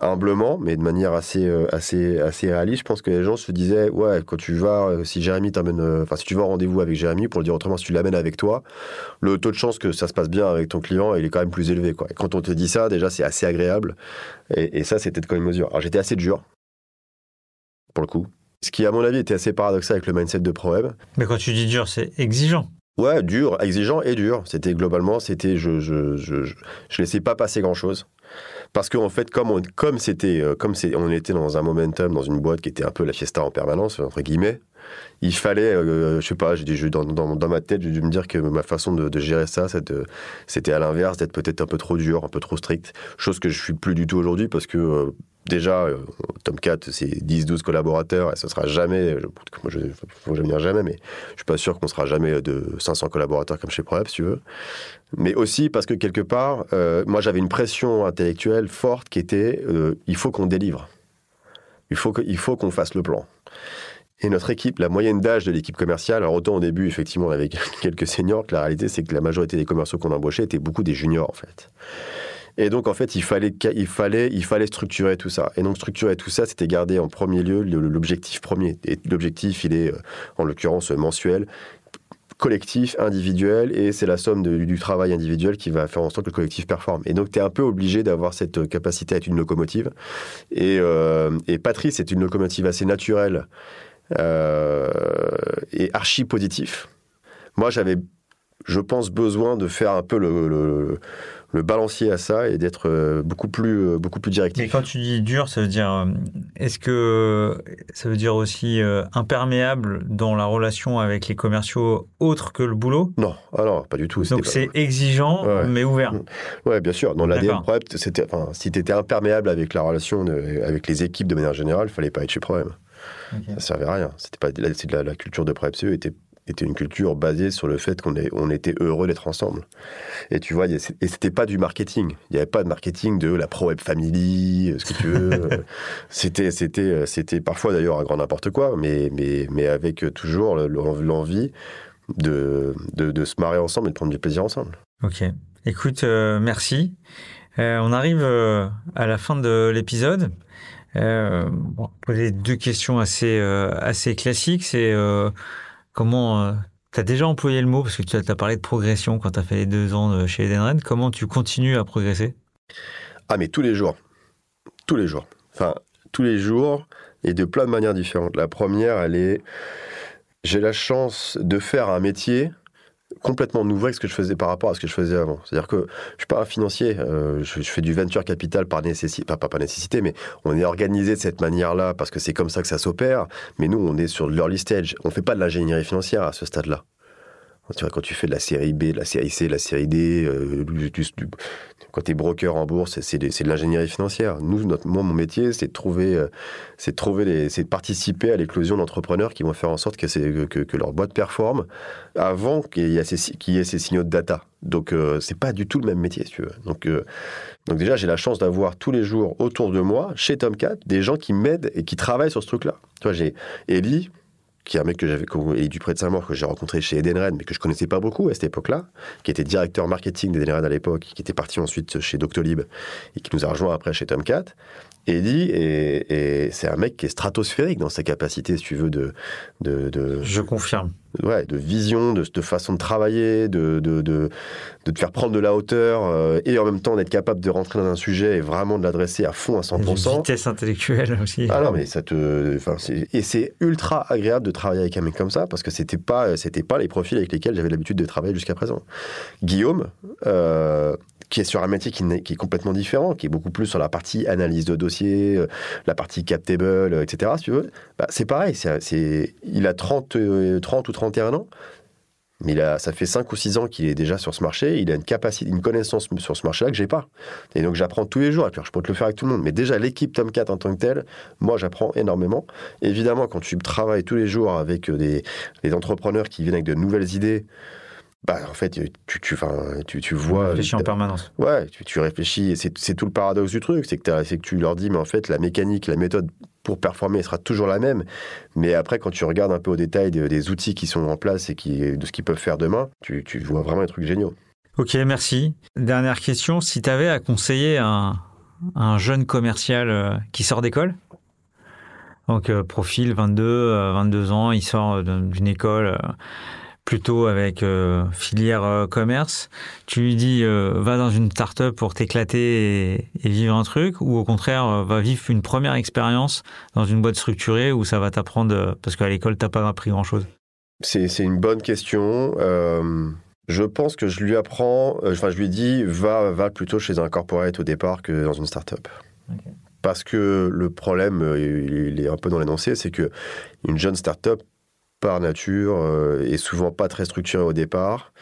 humblement, mais de manière assez, euh, assez, assez réaliste. Je pense que les gens se disaient, ouais, quand tu vas, euh, si Jérémy t'amène, enfin, si tu vas en rendez-vous avec Jérémy, pour le dire autrement, si tu l'amènes avec toi, le taux de chance que ça se passe bien avec ton client, il est quand même plus élevé, quoi. Et quand on te dit ça, déjà, c'est assez agréable. Et, ça, c'était quand même mesure. Alors, j'étais assez dur, pour le coup. Ce qui, à mon avis, était assez paradoxal avec le mindset de ProWeb. Mais quand tu dis dur, c'est exigeant. Ouais, dur, exigeant et dur. C'était globalement, c'était, je, je, je, je, je laissais pas passer grand chose. Parce qu'en fait, comme on, comme c'était, euh, comme c'est, on était dans un momentum, dans une boîte qui était un peu la fiesta en permanence, entre guillemets, il fallait, euh, je sais pas, j'ai dans, dans, ma tête, j'ai dû me dire que ma façon de, de gérer ça, c'était à l'inverse, d'être peut-être un peu trop dur, un peu trop strict. Chose que je suis plus du tout aujourd'hui parce que euh, déjà, euh, Tomcat, c'est 10-12 collaborateurs et ce sera jamais, je, faut jamais mais je suis pas sûr qu'on sera jamais de 500 collaborateurs comme chez ProEP, si tu veux. Mais aussi parce que quelque part, euh, moi j'avais une pression intellectuelle forte qui était, euh, il faut qu'on délivre. Il faut qu'on fasse le plan. Et notre équipe, la moyenne d'âge de l'équipe commerciale, alors autant au début, effectivement, on avait quelques seniors, que la réalité, c'est que la majorité des commerciaux qu'on embauchait étaient beaucoup des juniors, en fait. Et donc, en fait, il fallait, il, fallait, il fallait structurer tout ça. Et donc, structurer tout ça, c'était garder en premier lieu l'objectif premier. Et l'objectif, il est, euh, en l'occurrence, mensuel, collectif, individuel, et c'est la somme du travail individuel qui va faire en sorte que le collectif performe. Et donc, tu es un peu obligé d'avoir cette capacité à être une locomotive. Et, euh, et Patrice est une locomotive assez naturelle euh, et archi positif. Moi, j'avais, je pense, besoin de faire un peu le balancier à ça et d'être euh, beaucoup plus euh, beaucoup plus directif. Mais quand tu dis dur, ça veut dire euh, est-ce que ça veut dire aussi imperméable dans la relation avec les commerciaux autre que le boulot? Non, alors pas du tout. Donc c'est exigeant mais ouvert. Ouais, bien sûr. Dans c'était enfin, si tu étais imperméable avec la relation avec les équipes de manière générale, il fallait pas être chez ProEP. Okay. Ça servait à rien. C'était pas la, la, culture de ProEP CE était était une culture basée sur le fait qu'on on était heureux d'être ensemble. Et tu vois, et c'était pas du marketing. Il n'y avait pas de marketing de la pro web family, euh, ce que tu veux. c'était, c'était, euh, c'était parfois d'ailleurs un grand n'importe quoi, mais, mais, mais avec toujours l'envie de, de, de, se marrer ensemble et de prendre du plaisir ensemble. Ok. Écoute, euh, merci. Euh, on arrive à la fin de l'épisode. Euh, bon, poser deux questions assez, assez classiques. C'est Comment euh, tu as déjà employé le mot? Parce que tu as, parlé de progression quand tu as fait les deux ans chez Edenred. Comment tu continues à progresser? Ah mais tous les jours, tous les jours. Enfin tous les jours et de plein de manières différentes. La première, elle est j'ai la chance de faire un métier complètement nouveau avec ce que je faisais par rapport à ce que je faisais avant. C'est-à-dire que je suis pas un financier, euh, je, fais du venture capital par nécessité, pas, pas par nécessité, mais on est organisé de cette manière-là parce que c'est comme ça que ça s'opère. Mais nous, on est sur l'early stage. On fait pas de l'ingénierie financière à ce stade-là. Tu vois, quand tu fais de la série B, de la série C, de la série D, euh, quand tu es broker en bourse, c'est de, l'ingénierie financière. Nous, moi, mon métier, c'est de trouver, euh, participer à l'éclosion d'entrepreneurs qui vont faire en sorte que, que, que leur boîte performe avant qu'il y, ait ces, signaux de data. Donc, euh, c'est pas du tout le même métier, si tu veux. Donc, euh, donc déjà, j'ai la chance d'avoir tous les jours autour de moi, chez Tomcat, des gens qui m'aident et qui travaillent sur ce truc-là. Tu vois, j'ai Ellie, qui est un mec que j'avais du près de Saint-Maur que j'ai rencontré chez Edenred, mais que je connaissais pas beaucoup à cette époque-là, qui était directeur marketing d'Edenred à l'époque, qui était parti ensuite chez Doctolib et qui nous a rejoint après chez Tomcat. Eddie, et, et c'est un mec qui est stratosphérique dans sa capacité, si tu veux, de... de, de Je confirme. Ouais, de vision, de, de façon de travailler, de, de, de, de, te faire prendre de la hauteur, euh, et en même temps d'être capable de rentrer dans un sujet et vraiment de l'adresser à fond, à 100%. Une vitesse intellectuelle aussi. Ah non, mais ça te... Et c'est ultra agréable de travailler avec un mec comme ça, parce que c'était pas, c'était pas les profils avec lesquels j'avais l'habitude de travailler jusqu'à présent. Guillaume, euh, qui est sur un métier qui, est, complètement différent, qui est beaucoup plus sur la partie analyse de dossier, euh, la partie captable, euh, etc. Si tu veux, bah, c'est pareil. Il a 30, 30 euh, ou 31 ans, mais ça fait 5 ou 6 ans qu'il est déjà sur ce marché. Il a une capacité, une connaissance sur ce marché-là que j'ai pas. Et donc j'apprends tous les jours. Et puis je peux te le faire avec tout le monde. Mais déjà l'équipe Tomcat en tant que telle, moi j'apprends énormément. Évidemment, quand tu travailles tous les jours avec des, des entrepreneurs qui viennent avec de nouvelles idées bah, en fait, tu, tu, tu, tu vois. Tu réfléchis en permanence. Ouais, tu, tu réfléchis. C'est tout le paradoxe du truc. C'est que, que tu leur dis, mais en fait, la mécanique, la méthode pour performer sera toujours la même. Mais après, quand tu regardes un peu au détail des, outils qui sont en place et qui, de ce qu'ils peuvent faire demain, tu, vois vraiment des trucs géniaux. Ok, merci. Dernière question. Si tu avais à conseiller un, un jeune commercial euh, qui sort d'école? Donc euh, profil 22, 22 ans, il sort d'une école plutôt avec filière commerce. Tu lui dis va dans une start-up pour t'éclater et, vivre un truc, ou au contraire va vivre une première expérience dans une boîte structurée où ça va t'apprendre parce qu'à l'école t'as pas appris grand chose. C'est une bonne question. Je pense que je lui apprends, euh, enfin je lui dis, va, va plutôt chez un corporate au départ que dans une start-up. Parce que le problème, euh, il est un peu dans l'énoncé, c'est que une jeune start-up, par nature, euh, est souvent pas très structurée au départ.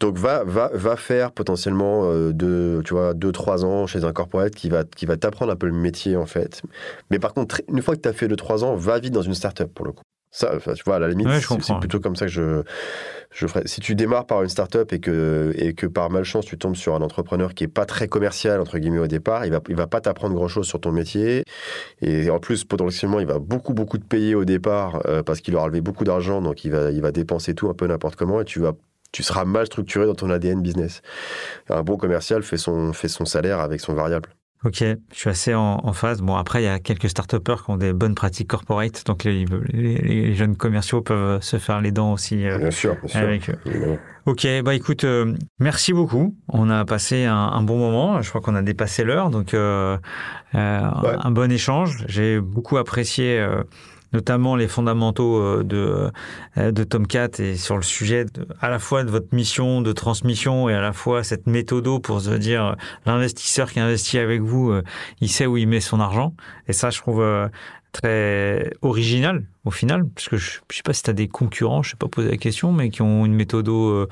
donc va, va, faire potentiellement deux, tu vois, deux, trois ans chez un corporate qui va, qui va t'apprendre un peu le métier en fait. Mais par contre, une fois que tu as fait deux, trois ans, va vite dans une start-up pour le coup. Ça, tu vois, à la limite, c'est plutôt comme ça que je, je ferais. Si tu démarres par une start-up et que, et que par malchance, tu tombes sur un entrepreneur qui est pas très commercial, entre guillemets, au départ, il va, il va pas t'apprendre grand-chose sur ton métier. Et en plus, potentiellement, il va beaucoup, beaucoup te payer au départ euh, parce qu'il aura levé beaucoup d'argent, donc il va, il va dépenser tout un peu n'importe comment et tu vas tu seras mal structuré dans ton ADN business. Un bon commercial fait son, fait son salaire avec son variable. Ok, je suis assez en, phase. Bon, après, il y a quelques start qui ont des bonnes pratiques corporate, donc les, les, jeunes commerciaux peuvent se faire les dents aussi euh, bien sûr, bien avec eux. Ok, bah écoute, euh, merci beaucoup. On a passé un, bon moment. Je crois qu'on a dépassé l'heure, donc euh, un bon échange. J'ai beaucoup apprécié notamment les fondamentaux euh, de, euh, de Tomcat et sur le sujet à la fois de votre mission de transmission et à la fois cette méthodo pour se dire euh, l'investisseur qui investit avec vous, il sait où il met son argent. Et ça, je trouve très original au final, parce que je, ne sais pas si tu as des concurrents, je sais pas poser la question, mais qui ont une méthode euh,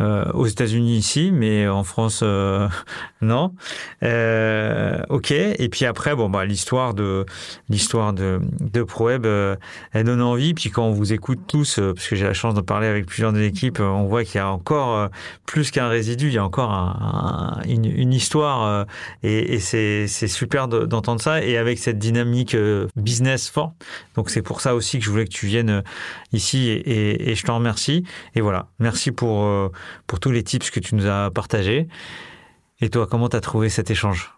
euh, aux États-Unis ici, mais en France euh, non. ok. Et puis après, bon bah l'histoire de l'histoire de de ProWeb, elle donne envie. Puis quand on vous écoute tous, parce que j'ai la chance de parler avec plusieurs de l'équipe, on voit qu'il y a encore plus qu'un résidu, il y a encore une, une, histoire, et, et c'est c'est super d'entendre ça, et avec cette dynamique business forte. Donc c'est pour ça aussi que je voulais que tu viennes euh, ici et, je te remercie. Et voilà, merci pour, euh, pour tous les tips que tu nous as partagés. Et toi, comment tu as trouvé cet échange?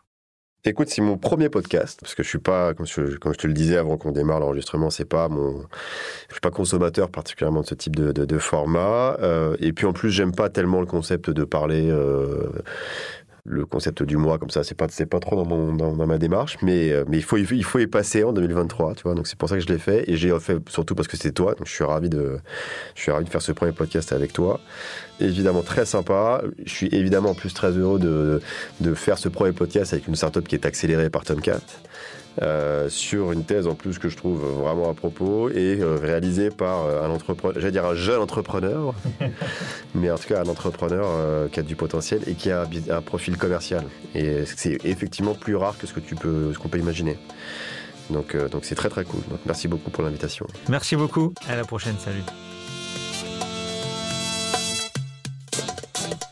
Écoute, c'est mon premier podcast parce que je suis pas, comme je, comme je te le disais avant qu'on démarre l'enregistrement, c'est pas mon, je suis pas consommateur particulièrement de ce type de, de, format. Euh, et puis en plus, j'aime pas tellement le concept de parler le concept du mois comme ça, c'est pas c'est pas trop dans, mon, dans, ma démarche, mais euh, mais il faut il faut y passer en 2023, tu vois. Donc c'est pour ça que je l'ai fait et j'ai fait surtout parce que c'est toi. Donc je suis ravi de je suis ravi de faire ce premier podcast avec toi. Évidemment très sympa. Je suis évidemment en plus très heureux de, de faire ce premier podcast avec une startup qui est accélérée par Tomcat. Euh, sur une thèse en plus que je trouve vraiment à propos et euh, réalisée par euh, un entrepreneur, j'allais dire un jeune entrepreneur, mais en tout cas un entrepreneur qui a du potentiel et qui a un, profil commercial. Et c'est effectivement plus rare que ce que tu peux, qu'on peut imaginer. Donc, donc c'est très très cool. merci beaucoup pour l'invitation. Merci beaucoup. À la prochaine. Salut.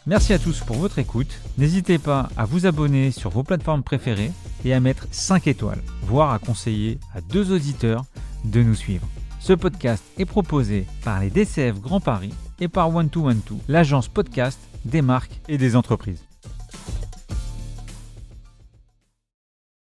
Merci à tous pour votre écoute. N'hésitez pas à vous abonner sur vos plateformes préférées et à mettre 5 étoiles, voire à conseiller à deux auditeurs de nous suivre. Ce podcast est proposé par les DCF Grand Paris et par One 2 One l'agence podcast des marques et des entreprises.